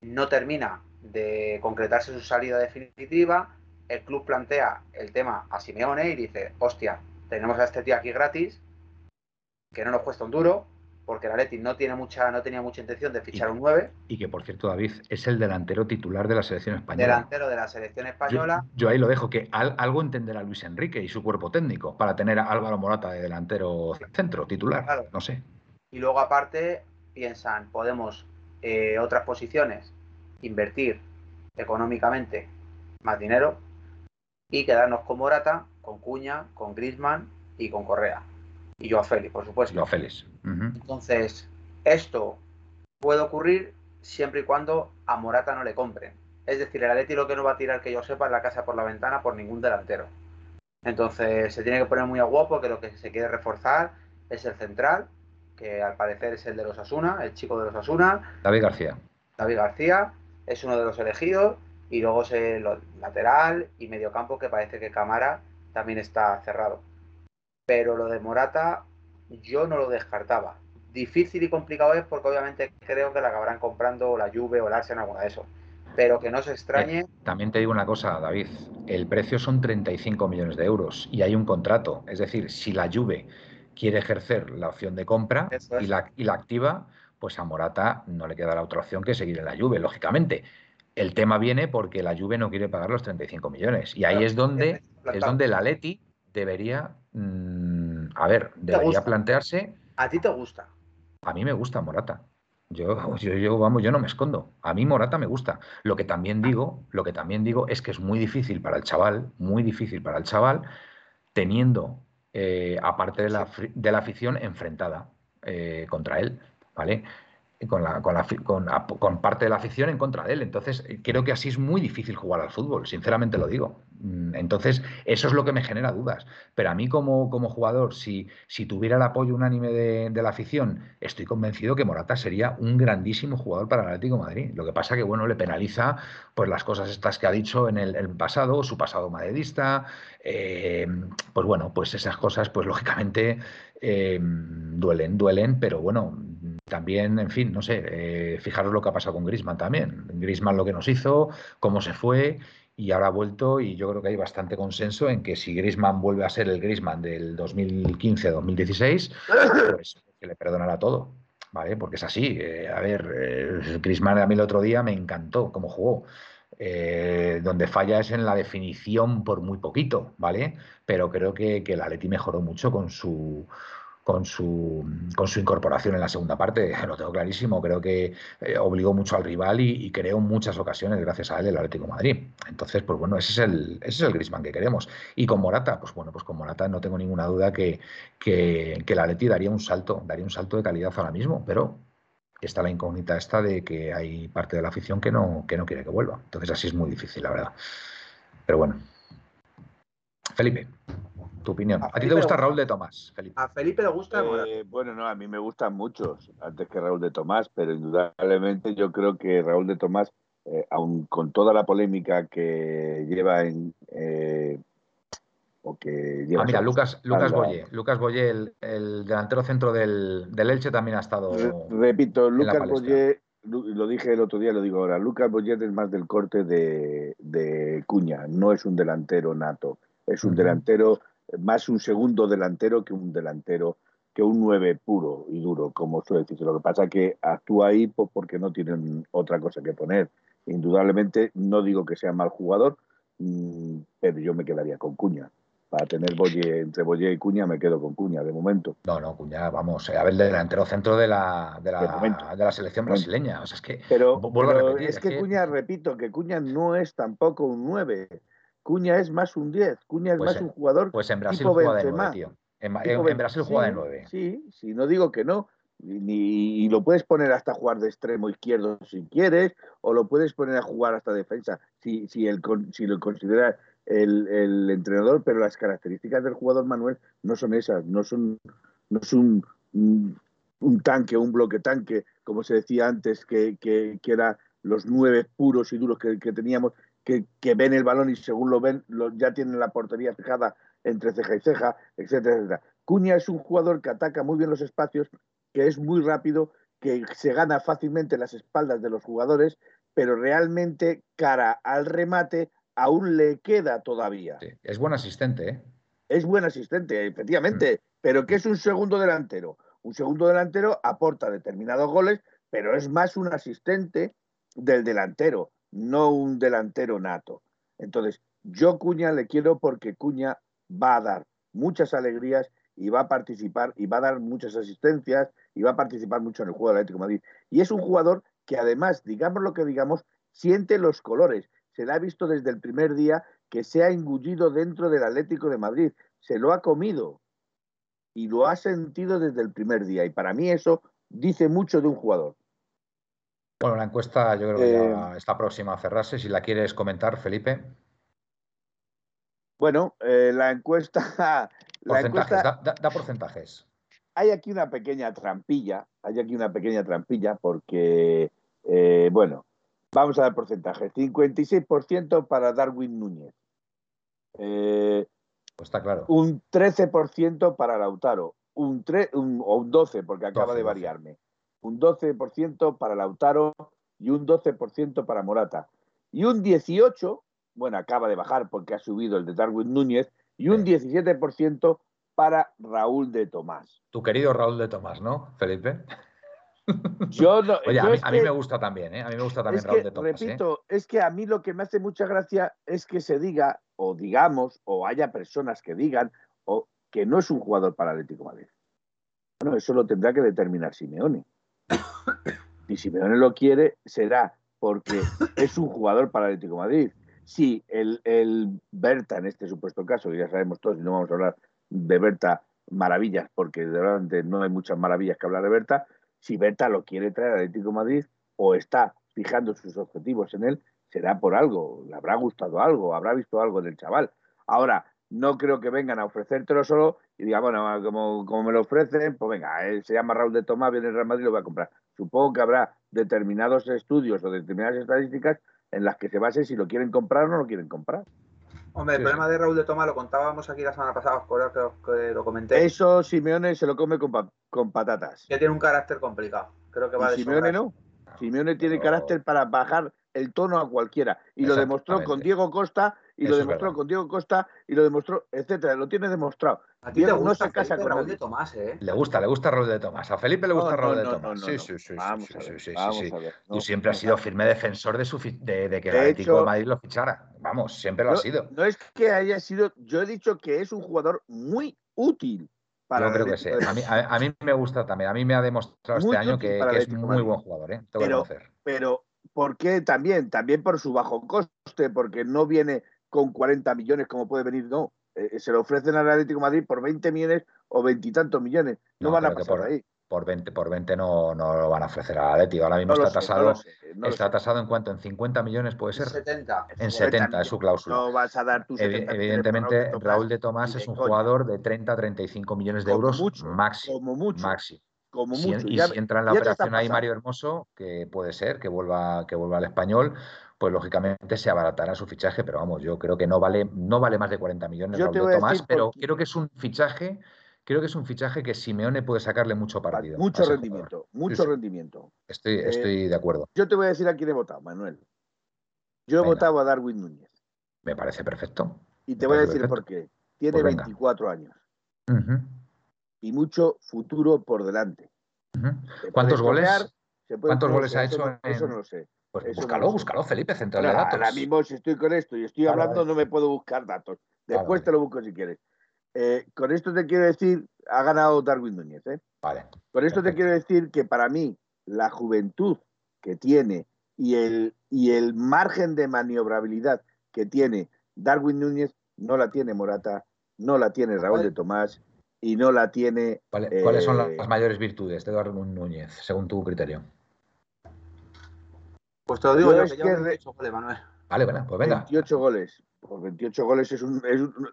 no termina de concretarse su salida definitiva, el club plantea el tema a Simeone y dice, hostia, tenemos a este tío aquí gratis, que no nos cuesta un duro, porque el Atleti no, tiene mucha, no tenía mucha intención de fichar un 9. Y que, por cierto, David, es el delantero titular de la selección española. Delantero de la selección española. Yo, ahí lo dejo, que algo entenderá Luis Enrique y su cuerpo técnico para tener a Álvaro Morata de delantero centro, titular, no sé. Y luego, aparte, piensan, podemos, eh, otras posiciones, invertir económicamente más dinero y quedarnos con Morata, con Cuña, con Grisman y con Correa y yo a Félix, por supuesto. Yo a Félix. Entonces, esto puede ocurrir siempre y cuando a Morata no le compren. Es decir, el Atleti lo que no va a tirar que yo sepa es la casa por la ventana por ningún delantero. Entonces, se tiene que poner muy a guapo que lo que se quiere reforzar es el central, que al parecer es el de los Asuna, el chico de los Asuna. David García. David García es uno de los elegidos. Y luego es el lateral y medio campo que parece que Camara también está cerrado pero lo de Morata yo no lo descartaba. Difícil y complicado es porque obviamente creo que la acabarán comprando la Juve o el Arsenal, alguna de esos. Pero que no se extrañe. Eh, también te digo una cosa, David. El precio son 35 millones de euros y hay un contrato. Es decir, si la Juve quiere ejercer la opción de compra y, la, y la activa, pues a Morata no le quedará otra opción que seguir en la Juve, lógicamente. El tema viene porque la Juve no quiere pagar los 35 millones. Y ahí es donde, es donde el Atleti debería, mm, a ver, debería plantearse. ¿A ti te gusta? A mí me gusta Morata. (laughs) Yo, yo, vamos, yo no me escondo. A mí Morata me gusta. Lo que también digo, lo que también digo es que es muy difícil para el chaval, muy difícil para el chaval, teniendo eh, aparte de la, de la afición enfrentada eh, contra él, ¿vale? Con, la, con, la, con, parte de la afición en contra de él. Entonces, creo que así es muy difícil jugar al fútbol, sinceramente lo digo. Mm, entonces, eso es lo que me genera dudas. Pero a mí como, jugador, si, tuviera el apoyo unánime de, la afición, estoy convencido que Morata sería un grandísimo jugador para el Atlético Madrid. Lo que pasa que, bueno, le penaliza pues las cosas estas que ha dicho en el, pasado, su pasado madridista. Eh, pues bueno, pues esas cosas, pues lógicamente eh, duelen, duelen, pero bueno, también, en fin, no sé, eh, fijaros lo que ha pasado con Grisman también. Grisman lo que nos hizo, cómo se fue y ahora ha vuelto y yo creo que hay bastante consenso en que si Grisman vuelve a ser el Grisman del 2015-2016, pues que le perdonará todo, ¿vale? Porque es así. Eh, a ver, Grisman a mí el otro día me encantó cómo jugó. Donde falla es en la definición por muy poquito, ¿vale? Pero creo que, que el mejoró mucho con su con su, con su incorporación en la segunda parte. (laughs) Lo tengo clarísimo. Creo que eh, obligó mucho al rival y, creó muchas ocasiones gracias a él el Atlético de Madrid. Entonces, pues bueno, ese es el, ese es el Grisman que queremos. Y con Morata, pues bueno, pues con Morata no tengo ninguna duda que, que, que el daría un salto, daría un salto de calidad ahora mismo, pero está la incógnita esta de que hay parte de la afición que no, que no quiere que vuelva. Entonces así es muy difícil, la verdad. Pero bueno. Felipe tu opinión. ¿A, ti te gusta Raúl de Tomás, Felipe? A Felipe le gusta. Eh, bueno, no, a mí me gustan muchos antes que Raúl de Tomás, pero indudablemente yo creo que Raúl de Tomás, eh, aun con toda la polémica que lleva en. Eh, o que lleva ah, mira, Lucas, Lucas Boyé, Lucas el, delantero centro del, Elche, también ha estado. repito, Lucas Boyé, lo dije el otro día, lo digo ahora, Lucas Boyé es más del corte de, de Cuña, no es un delantero nato, es un delantero más un segundo delantero que un delantero, que un nueve puro y duro, como suele decirse. Lo que pasa es que actúa ahí porque no tienen otra cosa que poner. Indudablemente, no digo que sea mal jugador, mm, pero yo me quedaría con Cuña. Para tener Boye, entre Boye y Cuña me quedo con Cuña de momento. No, no, Cuña, vamos, a ver, el delantero centro de la, de la, de la selección brasileña. O sea, es que, pero, vuelvo es, que, Cuña, repito, que Cuña no es tampoco un nueve Cuña es más un 10, Cuña es pues más un jugador. Pues en Brasil juega de 9, tío. En, Brasil juega de 9. Sí, sí, no digo que no. Ni, y lo puedes poner hasta jugar de extremo izquierdo si quieres, o lo puedes poner a jugar hasta defensa si, si, el, si lo considera el, entrenador, pero las características del jugador Manuel no son esas, no son, no es un, tanque, un bloque tanque, como se decía antes, que, que, los nueve puros y duros que, que teníamos, que, ven el balón y según lo ven ya tienen la portería fijada entre ceja y ceja, etcétera, etcétera. Cuña es un jugador que ataca muy bien los espacios, que es muy rápido, que se gana fácilmente las espaldas de los jugadores, pero realmente cara al remate aún le queda todavía. es buen asistente, ¿eh? Es buen asistente, efectivamente, mm. pero que es un segundo delantero. Un segundo delantero aporta determinados goles, pero es más un asistente del delantero no un delantero nato. Entonces, yo Cuña le quiero porque Cuña va a dar muchas alegrías y va a participar y va a dar muchas asistencias y va a participar mucho en el juego del Atlético de Madrid. Y es un jugador que además, digamos lo que digamos, siente los colores. Se le ha visto desde el primer día que se ha engullido dentro del Atlético de Madrid. Se lo ha comido y lo ha sentido desde el primer día. Y para mí eso dice mucho de un jugador. Bueno, la encuesta yo creo que ya eh, está próxima a cerrarse. Si la quieres comentar, Felipe. Bueno, eh, la encuesta. (laughs) porcentajes, da, porcentajes. Hay aquí una pequeña trampilla, hay aquí una pequeña trampilla porque, eh, bueno, vamos a dar porcentajes. 56% para Darwin Núñez. pues está claro. Un 13% para Lautaro. Un, un, o un 12, porque acaba de variarme un 12% para Lautaro y un 12% para Morata. Y un 18%, bueno, acaba de bajar porque ha subido el de Darwin Núñez, y un 17% para Raúl de Tomás. Tu querido Raúl de Tomás, ¿no, Felipe? Yo no, (laughs) Oye, a, mí, me gusta también, ¿eh? A mí me gusta también Raúl de Tomás. ¿eh? Repito, es que a mí lo que me hace mucha gracia es que se diga, o digamos, o haya personas que digan, o que no es un jugador para Atlético Madrid. Bueno, eso lo tendrá que determinar Simeone. Y Simeone lo quiere, será porque es un jugador para Atlético Madrid. Si el, el Berta, en este supuesto caso, que ya sabemos todos, y no vamos a hablar de Berta maravillas, porque de verdad no hay muchas maravillas que hablar de Berta, si Berta lo quiere traer al Atlético Madrid o está fijando sus objetivos en él, será por algo, le habrá gustado algo, habrá visto algo del chaval. Ahora, no creo que vengan a ofrecértelo solo y digan, bueno, como, como me lo ofrecen, pues venga, él se llama Raúl de Tomás, viene el Real Madrid y lo voy a comprar. Supongo que habrá determinados estudios o determinadas estadísticas en las que se base si lo quieren comprar o no lo quieren comprar. Hombre, el problema de Raúl de Tomás lo contábamos aquí la semana pasada, creo que, lo comenté. Eso Simeone se lo come con, patatas. Que tiene un carácter complicado. Creo que va de Simeone no. Simeone tiene carácter para bajar el tono a cualquiera. Y lo demostró con Diego Costa, y lo demostró con Diego Costa, y lo demostrtró, etcétera. Lo tiene demostrado. A ti te gusta no se casa con Raúl de Tomás, ¿eh? Le gusta, le gusta Raúl de Tomás. A Felipe le gusta Raúl de Tomás. sí, sí, sí. Vamos sí, sí, sí, Tú siempre has sido firme defensor de, su, de, que el Atlético de Madrid lo fichara. Vamos, siempre lo ha sido. No es que haya sido. Yo he dicho que es un jugador muy útil. Para Yo creo que sí. A mí, a, mí, me gusta también. A mí me ha demostrado este año que, es muy buen jugador. ¿eh? pero, pero, ¿por qué también? También por su bajo coste, porque no viene con 40 millones como puede venir, no. Eh, se lo ofrecen al Atlético Madrid por 20 millones o veintitantos millones. No, van a pasar ahí. Por 20, por 20 no, no lo van a ofrecer al Atlético. Ahora mismo está tasado. está tasado en cuanto, en 50 millones puede ser. En 70. En 70 es su cláusula. No vas a dar tus Evidentemente, Raúl de Tomás, es un jugador de 30 a 35 millones de euros máximo. Como mucho. Máximo. Como mucho. y si entra en la operación ahí Mario Hermoso, que puede ser que vuelva, que vuelva al español, pues lógicamente se abaratará su fichaje, pero vamos, yo creo que no vale, no vale más de 40 millones de Tomás, pero creo que es un fichaje, creo que es un fichaje que Simeone puede sacarle mucho partido. Mucho rendimiento, mucho rendimiento. Estoy, eh, estoy de acuerdo. Yo te voy a decir a quién he votado, Manuel. Yo he votado a Darwin Núñez. Me parece perfecto. Y te voy a decir por qué. Tiene 24 pues años. Y mucho futuro por delante. ¿Cuántos goles? ¿Cuántos goles ha hecho? Eso no lo sé. Pues búscalo, búscalo, Felipe, central de datos. Ahora mismo, si estoy con esto y estoy hablando, no me puedo buscar datos. Después te lo busco si quieres. Eh, con esto te quiero decir, ha ganado Darwin Núñez. ¿eh? Vale. Con esto te quiero decir que para mí la juventud que tiene y el, y el margen de maniobrabilidad que tiene Darwin Núñez no la tiene Morata, no la tiene Raúl de Tomás y no la tiene. ¿Cuáles son las eh, mayores virtudes de Darwin Núñez, según tu criterio? Pues te lo digo yo, que, 28 goles, Manuel. Vale, bueno, pues venga. 28 goles. Pues 28 goles es, un,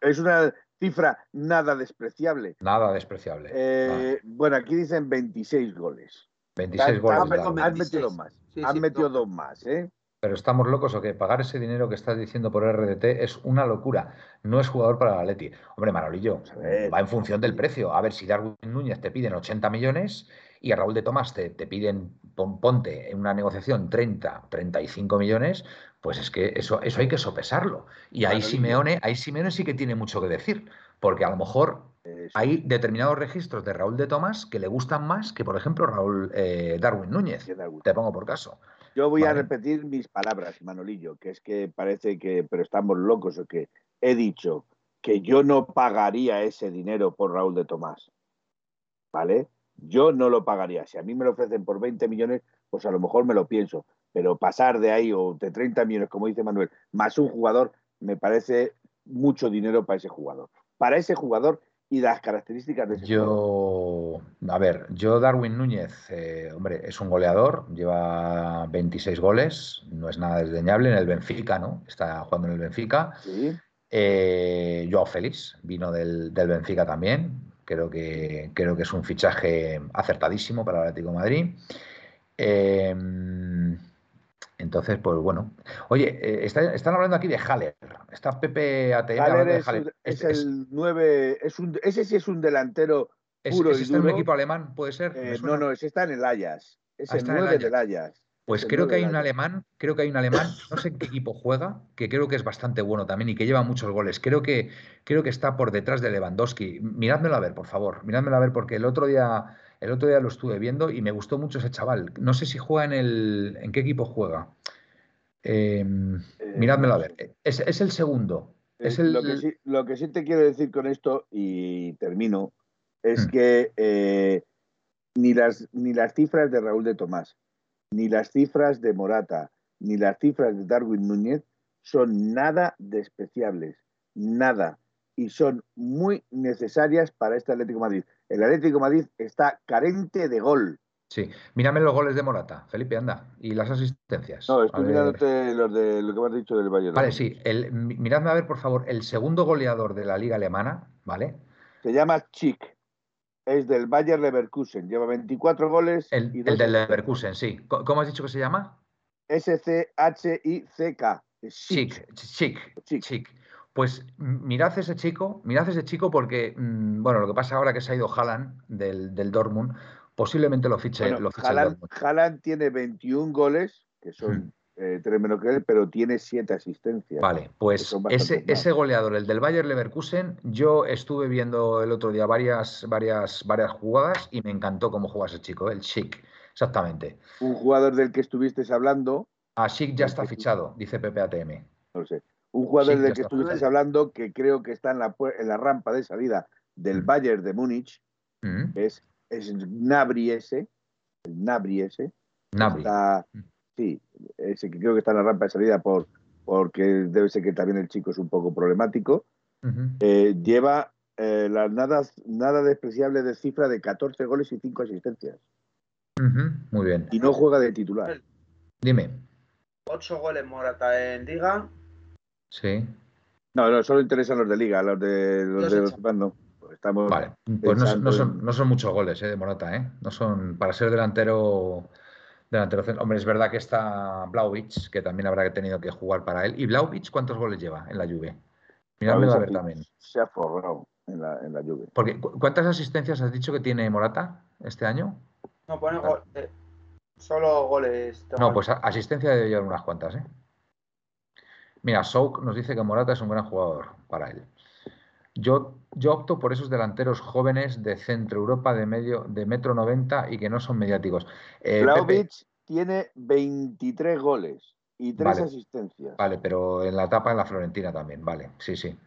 es, una cifra nada despreciable. Nada despreciable. Eh, bueno, aquí dicen 26 goles. 26 goles. Han, metido dos más. han metido dos más, ¿eh? Pero estamos locos o que pagar ese dinero que estás diciendo por RDT es una locura. No es jugador para la Leti. Hombre, Marolillo, va en función del precio. A ver, si Darwin Núñez te piden 80 millones y a Raúl de Tomás te, piden, ponte en una negociación 30, 35 millones, pues es que eso, eso hay que sopesarlo. Y ahí Simeone, ahí Simeone sí que tiene mucho que decir, porque a lo mejor hay determinados registros de Raúl de Tomás que le gustan más que, por ejemplo, Raúl eh, Darwin Núñez. Te pongo por caso. Yo voy a repetir mis palabras, Manolillo, que es que parece que, pero estamos locos o que he dicho que yo no pagaría ese dinero por Raúl de Tomás. ¿Vale? Yo no lo pagaría. Si a mí me lo ofrecen por 20 millones, pues a lo mejor me lo pienso. Pero pasar de ahí o de 30 millones, como dice Manuel, más un jugador, me parece mucho dinero para ese jugador. Para ese jugador y las características de ese yo, a ver, yo Darwin Núñez, eh, hombre, es un goleador, lleva 26 goles, no es nada desdeñable en el Benfica, ¿no? Está jugando en el Benfica. Sí. Eh, Joao Félix vino del, del Benfica también, Creo que, creo que es un fichaje acertadísimo para el Atlético de Madrid. Em, entonces, pues bueno. Oye, eh, están hablando aquí de Haller. Está Pepe ATM hablando de Haller. Es, el 9, es un, ese sí es un delantero puro ¿Es, está en un equipo alemán, puede ser? Eh, no, no, ese está en el Ajax. Es ah, el 9 del Ajax. Pues creo que hay un alemán, creo que hay un alemán, no sé en qué equipo juega, que creo que es bastante bueno también y que lleva muchos goles. Creo que, creo que está por detrás de Lewandowski. Mirádmelo a ver, por favor. Mirádmelo a ver, porque el otro día El otro día lo estuve viendo y me gustó mucho ese chaval. No sé si juega en el. ¿En qué equipo juega? Em, eh, miradmelo a ver. Es, el segundo. Es Lo, que sí, lo, que sí, te quiero decir con esto, y termino, es hmm. que eh, ni, las, ni las cifras de Raúl de Tomás, ni las cifras de Morata, ni las cifras de Darwin Núñez son nada despreciables. Nada. Y son muy necesarias para este Atlético Madrid. El Atlético Madrid está carente de gol. Sí, mírame los goles de Morata, Felipe, anda, y las asistencias. No, estoy mirándote los de lo que me has dicho del Bayern. Vale, sí, el, miradme a ver, por favor, el segundo goleador de la liga alemana, ¿vale? Se llama Chick, es del Bayern Leverkusen, lleva 24 goles. El, el del Leverkusen, sí. ¿Cómo has dicho que se llama? S-C-H-I-C-K. Chic, chic, chic. Pues mirad ese chico, mirad ese chico porque, mm, bueno, lo que pasa ahora que se ha ido Haaland del, del Dortmund, posiblemente lo fiche, lo Haaland, tiene 21 goles, que son eh, tres menos que él, pero tiene siete asistencias. Vale, pues ese, ese, goleador, el del Bayer Leverkusen, yo estuve viendo el otro día varias, varias, varias jugadas y me encantó cómo juega ese chico, el Chic, exactamente. Un jugador del que estuviste hablando. Ah, Chic ya está fichado, dice PPATM. No sé un jugador del que estuviste hablando que creo que está en la, en la rampa de salida del mm. Bayern de Múnich, mm. es, es Nabri ese, el Nabri ese. Nabri. Mm. sí, ese que creo que está en la rampa de salida por, porque debe ser que también el chico es un poco problemático. Eh, lleva eh, la nada, nada despreciable de cifra de 14 goles y 5 asistencias. Muy bien. Y no juega de titular. Dime. 8 goles Morata en Liga, Sí. No, no, solo interesan los de liga, los de los, de los pues estamos vale, pues no, son, no, son, muchos goles eh, de Morata, ¿eh? No son, para ser delantero, delantero Hombre, es verdad que está Blauvich, que también habrá tenido que jugar para él. ¿Y Blauvich cuántos goles lleva en la Juve? Miradme a ver también. Se ha forrado en la, en la Juve. Porque, ¿Cuántas asistencias has dicho que tiene Morata este año? No, pone eh, solo goles. No, pues asistencia debe llevar unas cuantas, ¿eh? Mira, Souk nos dice que Morata es un gran jugador para él. Yo, yo opto por esos delanteros jóvenes de Centro Europa de medio de metro 90 y que no son mediáticos. Eh, tiene 23 goles y 3 asistencias. Vale, pero en la etapa en la Florentina también, vale, sí, sí.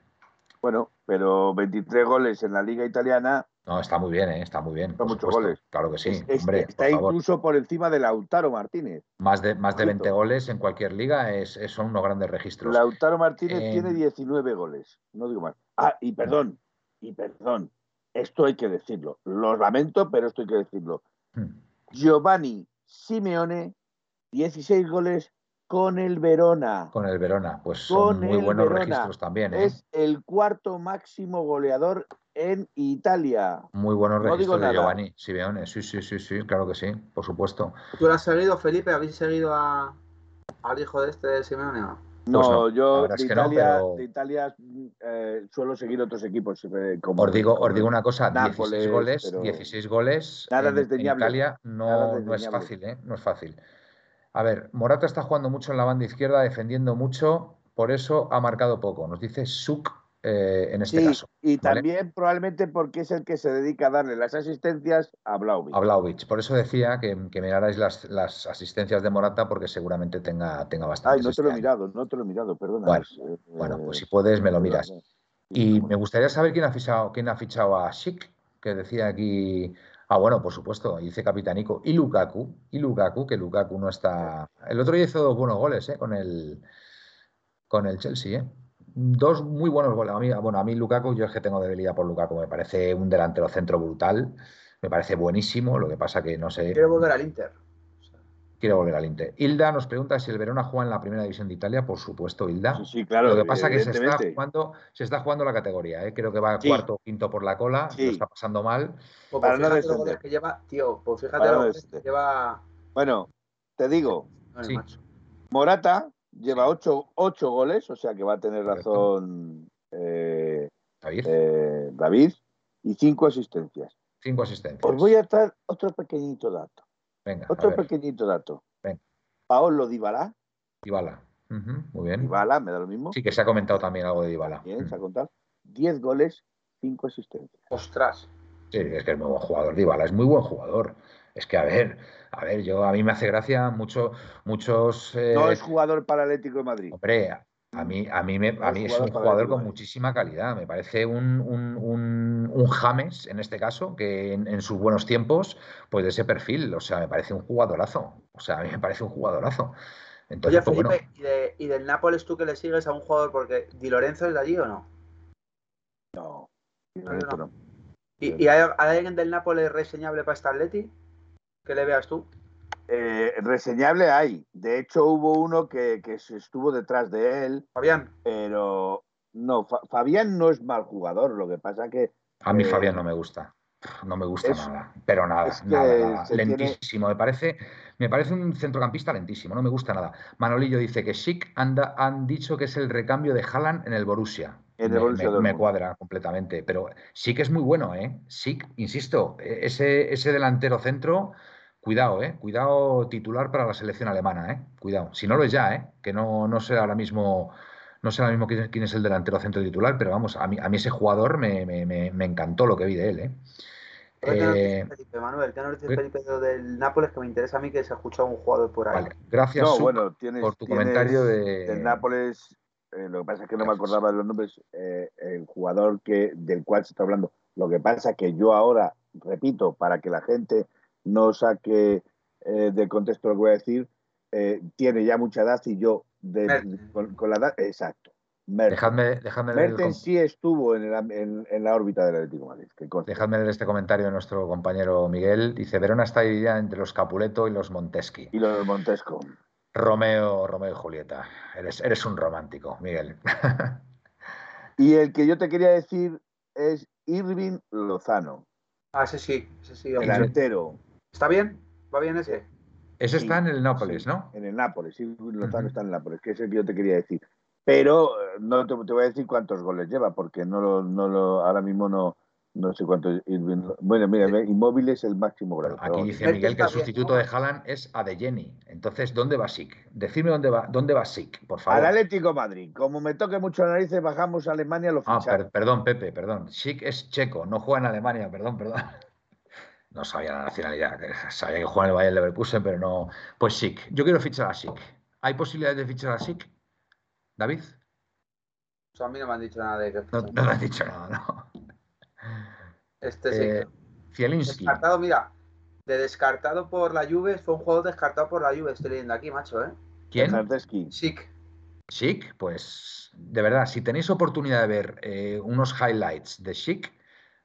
Bueno, pero 23 goles en la liga italiana no, está muy bien, ¿eh? está muy bien. Son muchos goles. Claro que sí. está incluso por encima de Lautaro Martínez. Más de, más de 20 goles en cualquier liga es, son unos grandes registros. Lautaro Martínez eh, tiene 19 goles. No digo más. Ah, y perdón, y perdón. Esto hay que decirlo. Lo lamento, pero esto hay que decirlo. Hmm. Giovanni Simeone, 16 goles con el Verona. Con el Verona, pues son muy buenos registros también. ¿eh? Es el cuarto máximo goleador en Italia. Muy buenos registros de Giovanni Simeone. Sí, sí, sí, sí, claro que sí, por supuesto. ¿Tú lo has seguido, Felipe? ¿Habéis seguido al hijo de este de Simeone? No, pues yo de Italia, de Italia eh, suelo seguir otros equipos. Eh, como, os, digo, os digo una cosa, 16 goles, 16 goles nada en, en Italia no, no es fácil, ¿eh? No es fácil. A ver, Morata está jugando mucho en la banda izquierda, defendiendo mucho, por eso ha marcado poco. Nos dice Suk eh, en este caso. Y también probablemente porque es el que se dedica a darle las asistencias a Blauvich. A Blauvich. Por eso decía que, que mirarais las, asistencias de Morata porque seguramente tenga, tenga bastante. Ay, no te lo he mirado, no te lo he mirado, perdona. Bueno, pues si puedes me lo miras. Y me gustaría saber quién ha fichado, quién ha fichado a Schick, que decía aquí Ah, bueno, por supuesto, dice Capitanico. Y Lukaku, y Lukaku, que Lukaku no está. El otro día hizo dos buenos goles, ¿eh? Con el, con el Chelsea, ¿eh? Dos muy buenos goles. A mí, bueno, a mí Lukaku, yo es que tengo debilidad por Lukaku. Me parece un delantero centro brutal. Me parece buenísimo. Lo que pasa que no sé. Quiero volver al Inter quiere volver al Inter. Hilda nos pregunta si el Verona juega en la primera división de Italia. Por supuesto, Hilda. Sí, claro. Lo que pasa es que se está, jugando, se está jugando la categoría. ¿eh? Creo que va cuarto o quinto por la cola. Lo está pasando mal. Pues, Para los goles que lleva, tío. Pues fíjate los que lleva. Bueno, te digo. Morata lleva ocho, ocho, goles, o sea que va a tener razón eh, David. Eh, David. Y cinco asistencias. Cinco asistencias. Os voy a dar otro pequeñito dato. Otro pequeñito dato. Paolo Dybala. Dybala. muy bien. Dybala, me da lo mismo. Sí, que se ha comentado también algo de Dybala. Bien, se ha contado. 10 goles, 5 asistencias. Ostras. Sí, es que es muy buen jugador. Dybala es muy buen jugador. Es que, a ver, a ver, yo a mí me hace gracia mucho, muchos. no es jugador para Atlético de Madrid. Hombre, a mí, a mí, me, a mí es un jugador con muchísima calidad. Me parece un, un, James, en este caso, que en, sus buenos tiempos, pues de ese perfil. O sea, me parece un jugadorazo. O sea, a mí me parece un jugadorazo. Entonces, Oye, pues, Felipe, ¿y, del Nápoles tú que le sigues a un jugador? Porque ¿Di Lorenzo es de allí o no? No. ¿Y, hay, alguien del Nápoles reseñable para esta Atleti? ¿Que le veas tú? Eh, reseñable hay. De hecho, hubo uno que, que estuvo detrás de él. Fabián. Pero no, Fabián no es mal jugador. Lo que pasa que. A mí eh, Fabián no me gusta. No me gusta nada. Pero nada, nada, Lentísimo. Me, parece, me parece un centrocampista lentísimo. No me gusta nada. Manolillo dice que Schick anda, han dicho que es el recambio de Haaland en el Borussia. me, cuadra completamente. Pero sí que es muy bueno, ¿eh? Sí, insisto, e, ese, ese delantero centro Cuidado, eh. Cuidado titular para la selección alemana, eh. Cuidado. Si no lo es ya, eh. Que no, no sé ahora mismo. No sé ahora mismo quién, es el delantero centro titular, pero vamos, a mí, a mí ese jugador me, encantó lo que vi de él, ¿eh? eh Felipe, Manuel, ¿qué nos dice Felipe del Nápoles? Que me interesa a mí que se ha escuchado un jugador por ahí. gracias por tu comentario de... Del Nápoles, eh, lo que pasa es que no me acordaba de los nombres, eh, el jugador que, del cual se está hablando. Lo que pasa es que yo ahora, repito, para que la gente no saque eh, de contexto lo que voy a decir, eh, tiene ya mucha edad y yo, con, la edad, exacto. Dejadme, dejadme Mertens sí estuvo en, la órbita del Atlético Madrid. dejadme leer este comentario de nuestro compañero Miguel. Dice, Verona está dividida entre los Capuleto y los Monteschi. Y los Montesco. Romeo, Romeo y Julieta. Eres, eres un romántico, Miguel. (laughs) y el que yo te quería decir es Irving Lozano. Ah, ese sí, ese sí. El delantero. ¿Está bien? ¿Va bien ese? Ese está en el Nápoles, ¿no? En el Nápoles, sí, Lozano está en el Nápoles, que es el que yo te quería decir. Pero eh, no te, voy a decir cuántos goles lleva, porque no lo, no lo, ahora mismo no, no sé cuántos. Bueno, mira, Inmóvil es el máximo grado. Aquí dice Miguel que el sustituto de Haaland es Adeyemi. Entonces, ¿dónde va Sick? Decidme dónde va, dónde va Sick, por favor. Al Atlético Madrid. Como me toque mucho la nariz, bajamos a Alemania, lo Ah, perdón, Pepe, perdón. Sick es checo, no juega en Alemania, perdón, perdón no sabía la nacionalidad, sabía que jugaba en el Bayern Leverkusen, pero no. Pues SIC. Yo quiero fichar a SIC. ¿Hay posibilidades de fichar a SIC? ¿David? Pues a mí no me han dicho nada de que. No, no me han dicho nada, no. Este sí. Eh, Descartado, mira. De descartado por la Juve, fue un juego descartado por la Juve, estoy leyendo aquí, macho, ¿eh? ¿Quién? SIC. SIC, pues de verdad, si tenéis oportunidad de ver eh, unos highlights de SIC,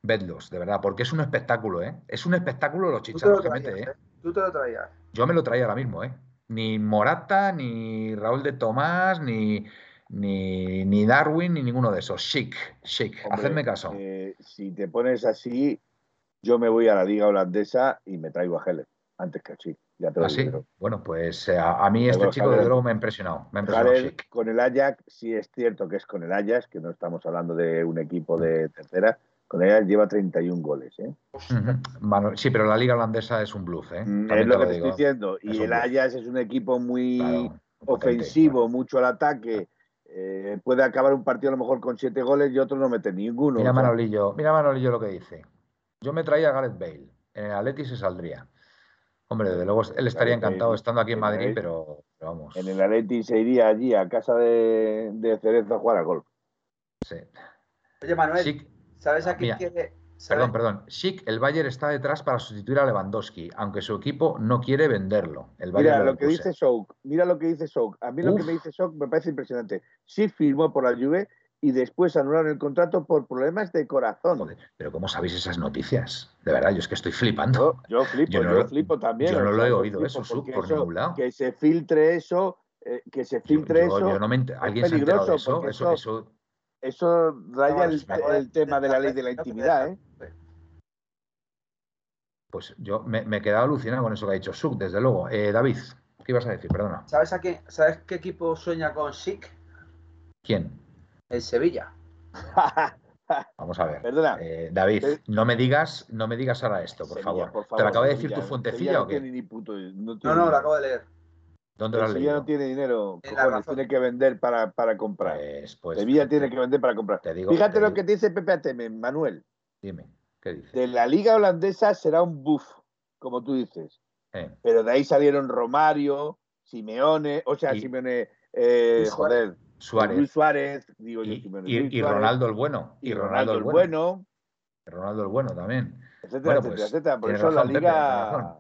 vedlos, de verdad, porque es un espectáculo, ¿eh? Es un espectáculo los chicharros que mete, ¿eh? ¿eh? Tú te lo traías. Yo me lo traía ahora mismo, ¿eh? Ni Morata, ni Raúl de Tomás, ni, ni, Darwin, ni ninguno de esos. Chic, chic. Hacedme caso. Eh, si te pones así, yo me voy a la liga holandesa y me traigo a Heller antes que a Chic. Ya te lo ¿Ah, Bueno, pues eh, a, mí este chico de Drogo me ha impresionado. Me ha impresionado con el Ajax, sí es cierto que es con el Ajax, que no estamos hablando de un equipo de tercera, con ella lleva 31 goles. ¿eh? sí, pero la liga holandesa es un bluff. ¿eh? Mm, es lo que estoy diciendo. Y el Ajax es un equipo muy ofensivo, mucho al ataque. Eh, puede acabar un partido a lo mejor con siete goles y otro no mete ninguno. Mira Manolillo, mira Manolillo lo que dice. Yo me traía a Gareth Bale. En el Atleti se saldría. Hombre, desde luego él estaría encantado estando aquí en Madrid, pero, vamos. En el Atleti se iría allí a casa de, de Cerezo a jugar a golf. Sí. Oye, Manuel, ¿Sabes a quién quiere? Perdón, perdón. Schick, el Bayern está detrás para sustituir a Lewandowski, aunque su equipo no quiere venderlo. El mira lo que dice Souk, mira lo que dice Souk. A mí lo que me dice Souk me parece impresionante. Sí firmó por la Juve y después anularon el contrato por problemas de corazón. pero ¿cómo sabéis esas noticias? De verdad, yo es que estoy flipando. Yo, flipo, yo, flipo también. Yo no lo he oído eso, Souk, por ningún lado. Que se filtre eso, eh, que se filtre eso. Yo no me ¿Alguien se ha enterado de eso? Eso, eso, eso raya el, tema de la ley de la intimidad, ¿eh? Pues yo me, he quedado alucinado con eso que ha dicho Suk, desde luego. Eh, David, ¿qué ibas a decir? Perdona. ¿Sabes, a qué, ¿Sabes qué equipo sueña con Sik? ¿Quién? El Sevilla. (laughs) Vamos a ver. Perdona. Eh, David, no me digas, no me digas ahora esto, por, favor. ¿Te lo acabo de decir tu fuentecilla o qué? no, no, lo acabo de leer. ¿Dónde lo Sevilla no tiene dinero, tiene que vender para, para comprar. Pues, pues Sevilla tiene que vender para comprar. Fíjate lo que dice Pepe Ateme, Manuel. Dime. De la liga holandesa será un buff, como tú dices. Pero de ahí salieron Romario, Simeone, o sea, Simeone, eh, joder, Suárez. Luis Suárez, digo y, y, Ronaldo el bueno. Y, Ronaldo, el bueno. Ronaldo el bueno también. Etcétera, pues, etcétera, Por eso la liga.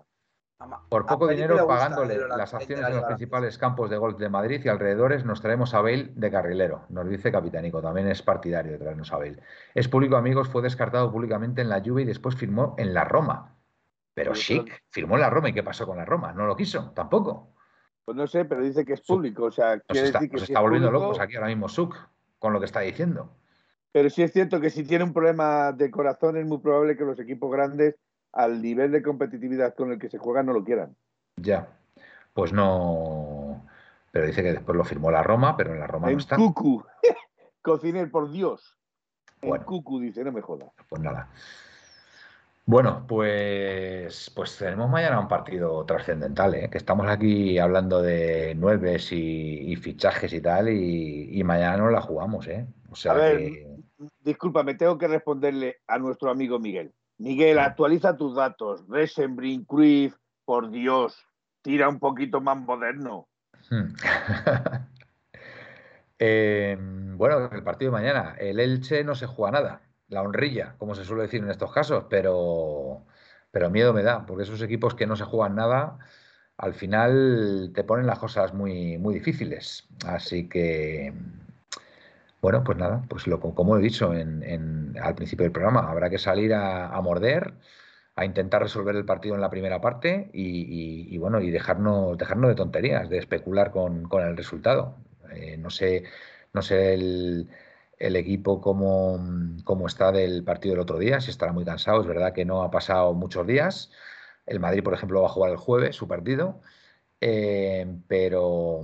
Por poco dinero, pagándole las acciones en los principales campos de golf de Madrid y alrededores, nos traemos a Bale de carrilero. Nos dice Capitánico, también es partidario de traernos a Bale. Es público, amigos, fue descartado públicamente en la Juve y después firmó en la Roma. Pero Chic firmó en la Roma y ¿qué pasó con la Roma? No lo quiso, tampoco. Pues no sé, pero dice que es público. O sea, quiere está, decir que está volviendo locos aquí ahora mismo Suk con lo que está diciendo. Pero sí es cierto que si tiene un problema de corazón es muy probable que los equipos grandes al nivel de competitividad con el que se juega no lo quieran. Ya, pues no. Pero dice que después lo firmó la Roma, pero en la Roma no está. Cucu. (laughs) Cociner, por Dios. En Cucu dice, no me joda. Pues nada. Bueno, pues, pues tenemos mañana un partido trascendental, ¿eh? que estamos aquí hablando de nueves y, fichajes y tal, y, mañana no la jugamos. ¿eh? O sea a ver, disculpa, me tengo que responderle a nuestro amigo Miguel. Miguel, actualiza tus datos. Resenbrin, Cruyff, por Dios, tira un poquito más moderno. Hmm. (laughs) Eh, bueno, el partido de mañana, el Elche no se juega nada la honrilla, como se suele decir en estos casos, pero, pero miedo me da, porque esos equipos que no se juegan nada, al final te ponen las cosas muy, muy difíciles. Así que, bueno, pues nada, pues lo, como he dicho en, al principio del programa, habrá que salir a, morder, a intentar resolver el partido en la primera parte y, bueno, y dejarnos, dejarnos de tonterías, de especular con, el resultado. Eh, no sé, no sé el el equipo como, está del partido del otro día, si estará muy cansado, es verdad que no ha pasado muchos días. El Madrid, por ejemplo, va a jugar el jueves su partido, eh, pero,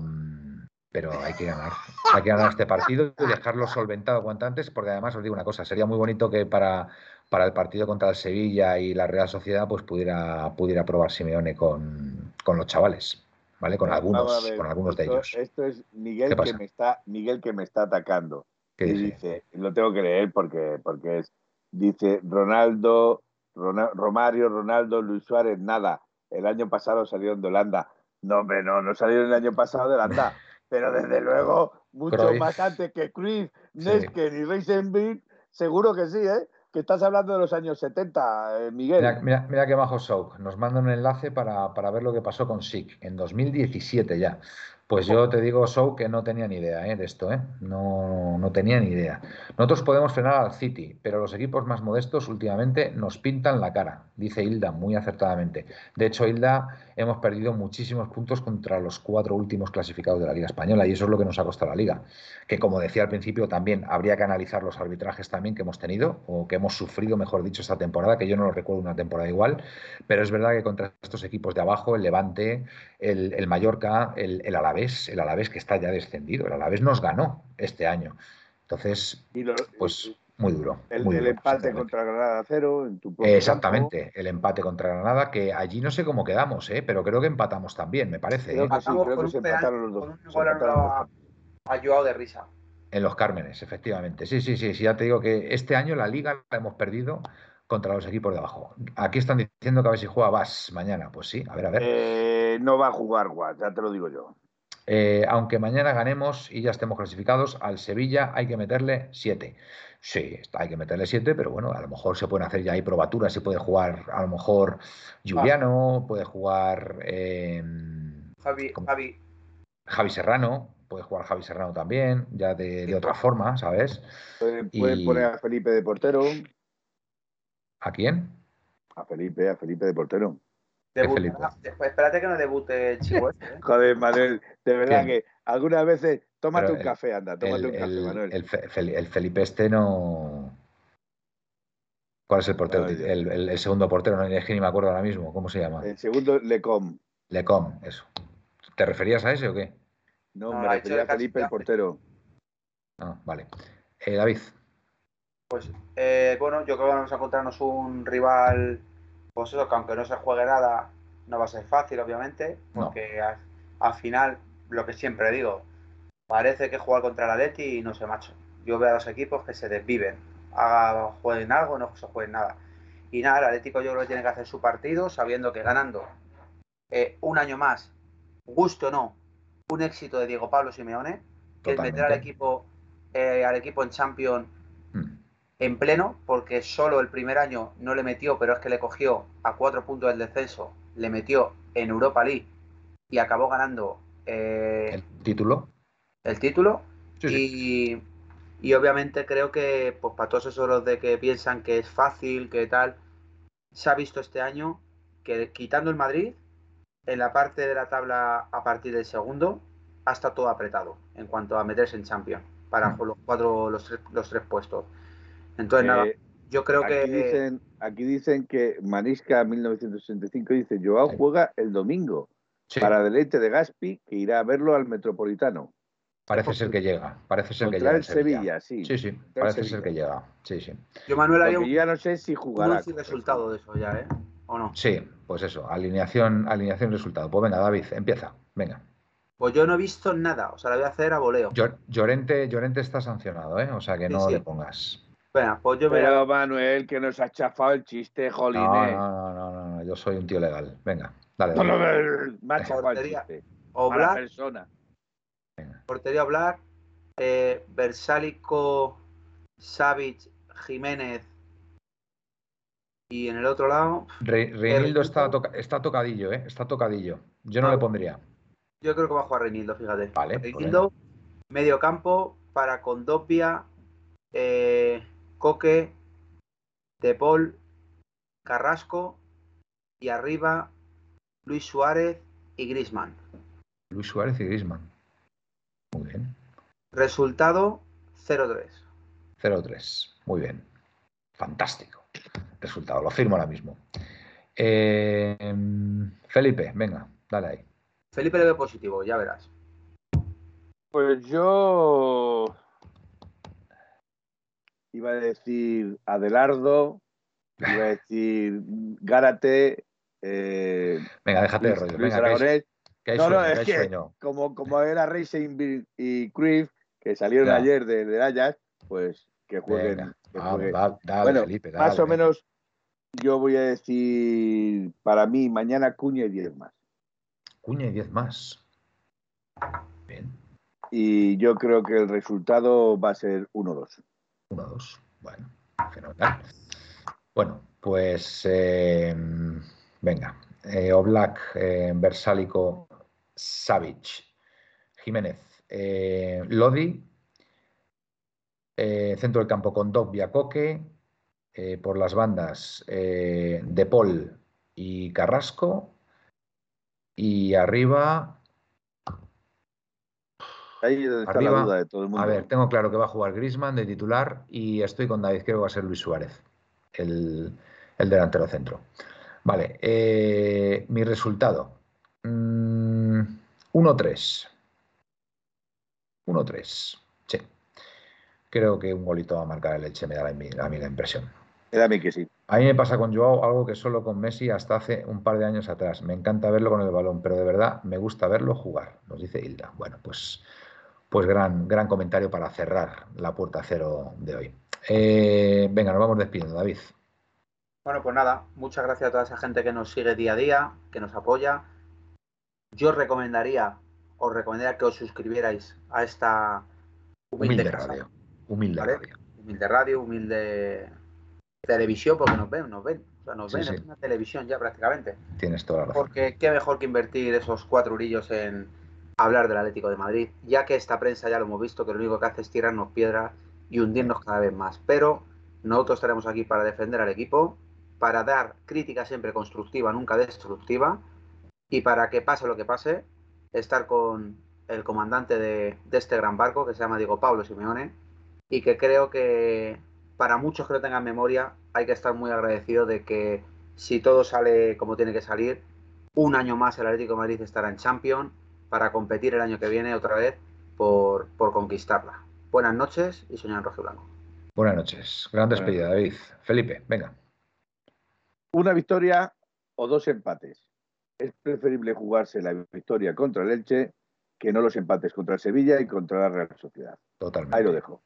pero hay que ganar. Hay que ganar este partido y dejarlo solventado cuanto antes, porque además os digo una cosa, sería muy bonito que para, para el partido contra el Sevilla y la Real Sociedad pues pudiera, pudiera probar Simeone con, los chavales. ¿Vale? Con algunos, con algunos de ellos. Esto es Miguel que me está, Miguel que me está atacando y dice? lo tengo que leer porque, porque es, dice Ronaldo, Romario, Ronaldo, Luis Suárez, nada. El año pasado salieron de Holanda. No, hombre, no, no salieron el año pasado de Holanda. Pero desde luego, mucho más antes que Cruyff, Nesken y Reisenbrink, seguro que sí, ¿eh? Que estás hablando de los años 70, eh, Miguel. Mira, mira, mira qué bajo Souk. Nos manda un enlace para, para, ver lo que pasó con SIC en 2017 ya. Pues yo te digo, Show, que no tenía ni idea ¿eh? de esto, ¿eh? No, no tenía ni idea. Nosotros podemos frenar al City, pero los equipos más modestos últimamente nos pintan la cara, dice Hilda muy acertadamente. De hecho, Hilda, hemos perdido muchísimos puntos contra los cuatro últimos clasificados de la Liga Española y eso es lo que nos ha costado la Liga. Que como decía al principio, también habría que analizar los arbitrajes también que hemos tenido o que hemos sufrido, mejor dicho, esta temporada, que yo no lo recuerdo una temporada igual, pero es verdad que contra estos equipos de abajo, el Levante, el, Mallorca, el, el Alavés, el Alavés que está ya descendido, el Alavés nos ganó este año. Entonces, pues muy duro. El, empate contra Granada cero en tu Exactamente, el empate contra Granada, que allí no sé cómo quedamos, ¿eh? pero creo que empatamos también, me parece. Creo ¿eh? que sí, creo que se empataron los dos. Ha Joao de risa. En los Cármenes, efectivamente. Sí, sí, sí, sí, ya te digo que este año la liga la hemos perdido contra los equipos de abajo. Aquí están diciendo que a ver si juega Vas mañana. Pues sí, a ver, a ver. Eh, no va a jugar Vas, ya te lo digo yo. Eh, aunque mañana ganemos y ya estemos clasificados, al Sevilla hay que meterle 7. Sí, hay que meterle 7, pero bueno, a lo mejor se pueden hacer ya ahí probaturas y puede jugar a lo mejor Juliano, puede jugar em, Javi, Javi. Javi Serrano, puede jugar Javi Serrano también, ya de, otra forma, ¿sabes? Pueden, poner a Felipe de portero. ¿A quién? A Felipe, a Felipe de portero. espérate que no debute este, ¿eh? (laughs) Joder, Manuel, de verdad que algunas veces tómate un café, anda, tómate un café, Manuel. El, Felipe este no. ¿Cuál es el portero? el, segundo portero, no es que ni me acuerdo ahora mismo. ¿Cómo se llama? El segundo, Lecom. Lecom, eso. ¿Te referías a ese o qué? No, me refería a Felipe, el portero. Ah, vale. Eh, David. Pues eh, bueno, yo creo que vamos a encontrarnos un rival, pues eso, que aunque no se juegue nada, no va a ser fácil, obviamente, porque al, final, lo que siempre digo, parece que jugar contra la Leti y no sé, macho. Yo veo a los equipos que se desviven, haga, jueguen algo, no se jueguen nada. Y nada, el Atlético yo creo que tiene que hacer su partido sabiendo que ganando eh, un año más, gusto o no, un éxito de Diego Pablo Simeone, que es meter al equipo, eh, al equipo en Champions mm. en pleno, porque solo el primer año no le metió, pero es que le cogió a cuatro puntos del descenso, le metió en Europa League y acabó ganando eh, el título. El título. y, y, obviamente creo que, pues para todos esos de que piensan que es fácil, que tal, se ha visto este año que quitando el Madrid, en la parte de la tabla a partir del segundo, hasta todo apretado en cuanto a meterse en Champions para mm. los cuatro, los tres, los tres puestos. Entonces, nada, yo creo aquí que. Dicen, aquí dicen que Manisca 1965 dice: Joao juega el domingo para deleite de Gaspi, que irá a verlo al Metropolitano. Parece ser que llega, parece ser que llega. el Sevilla. sí. Sí, sí, parece ser que llega. Sí, sí. Yo, Manuel, había un, ya no sé si jugará. Un resultado de eso ya, ¿eh? ¿O no? Sí, pues eso, alineación, alineación resultado. Pues venga, David, empieza, venga. Pues yo no he visto nada, o sea, la voy a hacer a voleo. Llorente, Llorente está sancionado, ¿eh? O sea, que no le pongas. Venga, pues yo Pero, Manuel, que nos ha chafado el chiste, jolín. No, no, no, no, no, yo soy un tío legal. Venga, dale. dale. me ha chafado el chiste. O Black, persona. Portería Black, eh, Versálico, Savic, Jiménez, y en el otro lado. Reinildo está, está tocadillo, ¿eh? Está tocadillo. Yo no, le pondría. Yo creo que va a jugar Reinildo, fíjate. Vale. Pues Reinildo, medio campo para Condopia, eh, Coque, Tepol, Carrasco y arriba Luis Suárez y Grisman. Luis Suárez y Grisman. Muy bien. Resultado 0-3. 0-3. Muy bien. Fantástico resultado. Lo firmo ahora mismo. Eh, Felipe, venga, dale ahí. Felipe le ve positivo, ya verás. Pues yo iba a decir Adelardo, iba a decir Gárate. Eh, venga, déjate de rollo. venga, no, no, es que como, como era Racing y Cruyff, que salieron ayer de, de Ajax, pues que jueguen. bueno, más o menos yo voy a decir, para mí, mañana Cuña y 10 más. Cuña y 10 más. Bien. Y yo creo que el resultado va a ser 1-2. 1-2. Bueno, fenomenal. Bueno, pues em, venga. Eh, Oblak, eh, Versálico, Savic, Jiménez, eh, Lodi, eh, centro del campo con Dobbia Coque, eh, por las bandas eh, De Paul y Carrasco, y arriba. Ahí está la duda de todo el mundo. A ver, tengo claro que va a jugar Grisman de titular y estoy con David, creo que va a ser Luis Suárez, el, delantero centro. Vale, mi resultado. 1-3. Mm, 1-3. Sí creo que un golito va a marcar el Leche, me da a mí, la impresión. Me da a mí que sí. A mí me pasa con Joao algo que solo con Messi hasta hace un par de años atrás. Me encanta verlo con el balón, pero de verdad me gusta verlo jugar, nos dice Hilda. Bueno, pues, pues gran, gran comentario para cerrar la puerta cero de hoy. Eh, venga, nos vamos despidiendo, David. Bueno, pues nada, muchas gracias a toda esa gente que nos sigue día a día, que nos apoya. Yo recomendaría, os recomendaría que os suscribierais a esta humilde, radio. Humilde radio. Humilde radio, humilde televisión, porque nos ven, nos ven. O sea, nos ven, en una televisión ya prácticamente. Tienes toda la razón. Porque qué mejor que invertir esos cuatro brillos en hablar del Atlético de Madrid, ya que esta prensa ya lo hemos visto, que lo único que hace es tirarnos piedras y hundirnos cada vez más. Pero nosotros estaremos aquí para defender al equipo, para dar crítica siempre constructiva, nunca destructiva, y para que pase lo que pase, estar con el comandante de, de este gran barco, que se llama Diego Pablo Simeone, y que creo que para muchos que no tengan memoria hay que estar muy agradecido de que si todo sale como tiene que salir, un año más el Atlético de Madrid estará en Champions para competir el año que viene otra vez por, conquistarla. Buenas noches y soñar en rojo y blanco. Buenas noches. Gran despedida, David. Felipe, venga. Una victoria o dos empates. Es preferible jugarse la victoria contra el Elche que no los empates contra el Sevilla y contra la Real Sociedad. Totalmente. Ahí lo dejo.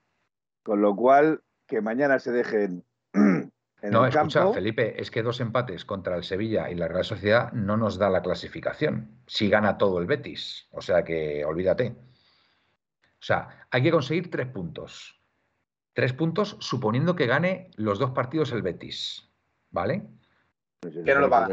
Con lo cual, que mañana se dejen (clears throat) en no, escucha, Felipe, es que dos empates contra el Sevilla y la Real Sociedad no nos da la clasificación. Si gana todo el Betis. O sea que olvídate. O sea, hay que conseguir tres puntos. Tres puntos suponiendo que gane los dos partidos el Betis. ¿Vale? Que no lo va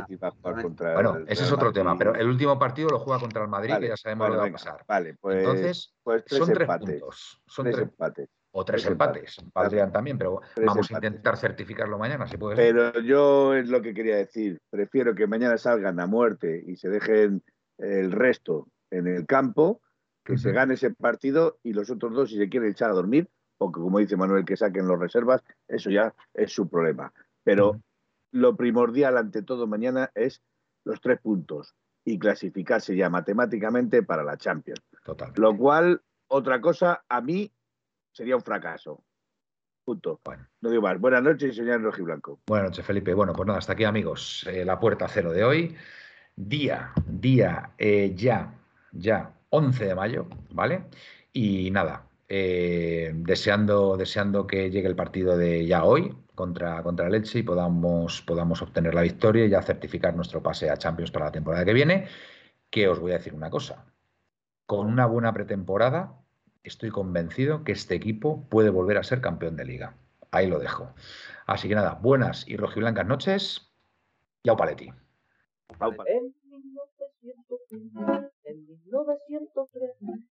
Bueno, ese es otro tema, pero el último partido lo juega contra el Madrid, que ya sabemos lo que va a pasar. Vale, pues, Entonces, pues son tres puntos. Son tres, empates. O tres, empates, valdrían también, pero vamos a intentar certificarlo mañana, si puede Pero yo es lo que quería decir. Prefiero que mañana salgan a muerte y se dejen el resto en el campo, que se gane ese partido y los otros dos, si se quieren echar a dormir, o que, como dice Manuel, que saquen los reservas, eso ya es su problema. Pero lo primordial ante todo mañana es los tres puntos y clasificarse ya matemáticamente para la Champions. Totalmente. Lo cual, otra cosa, a mí sería un fracaso. Punto. Bueno. No digo más. Buenas noches, señor Rojiblanco. Buenas noches, Felipe. Bueno, pues nada, hasta aquí, amigos. Eh, la puerta cero de hoy. Día, día, eh, ya, ya, 11 de mayo, ¿vale? Y nada, eh, deseando, deseando que llegue el partido de ya hoy, contra, contra el Elche y podamos, podamos obtener la victoria y ya certificar nuestro pase a Champions para la temporada que viene. Que os voy a decir una cosa. Con una buena pretemporada, estoy convencido que este equipo puede volver a ser campeón de liga. Ahí lo dejo. Así que nada, buenas y rojiblancas noches. Yao Paletti. En 1903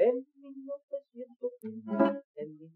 El minuto 115, el minuto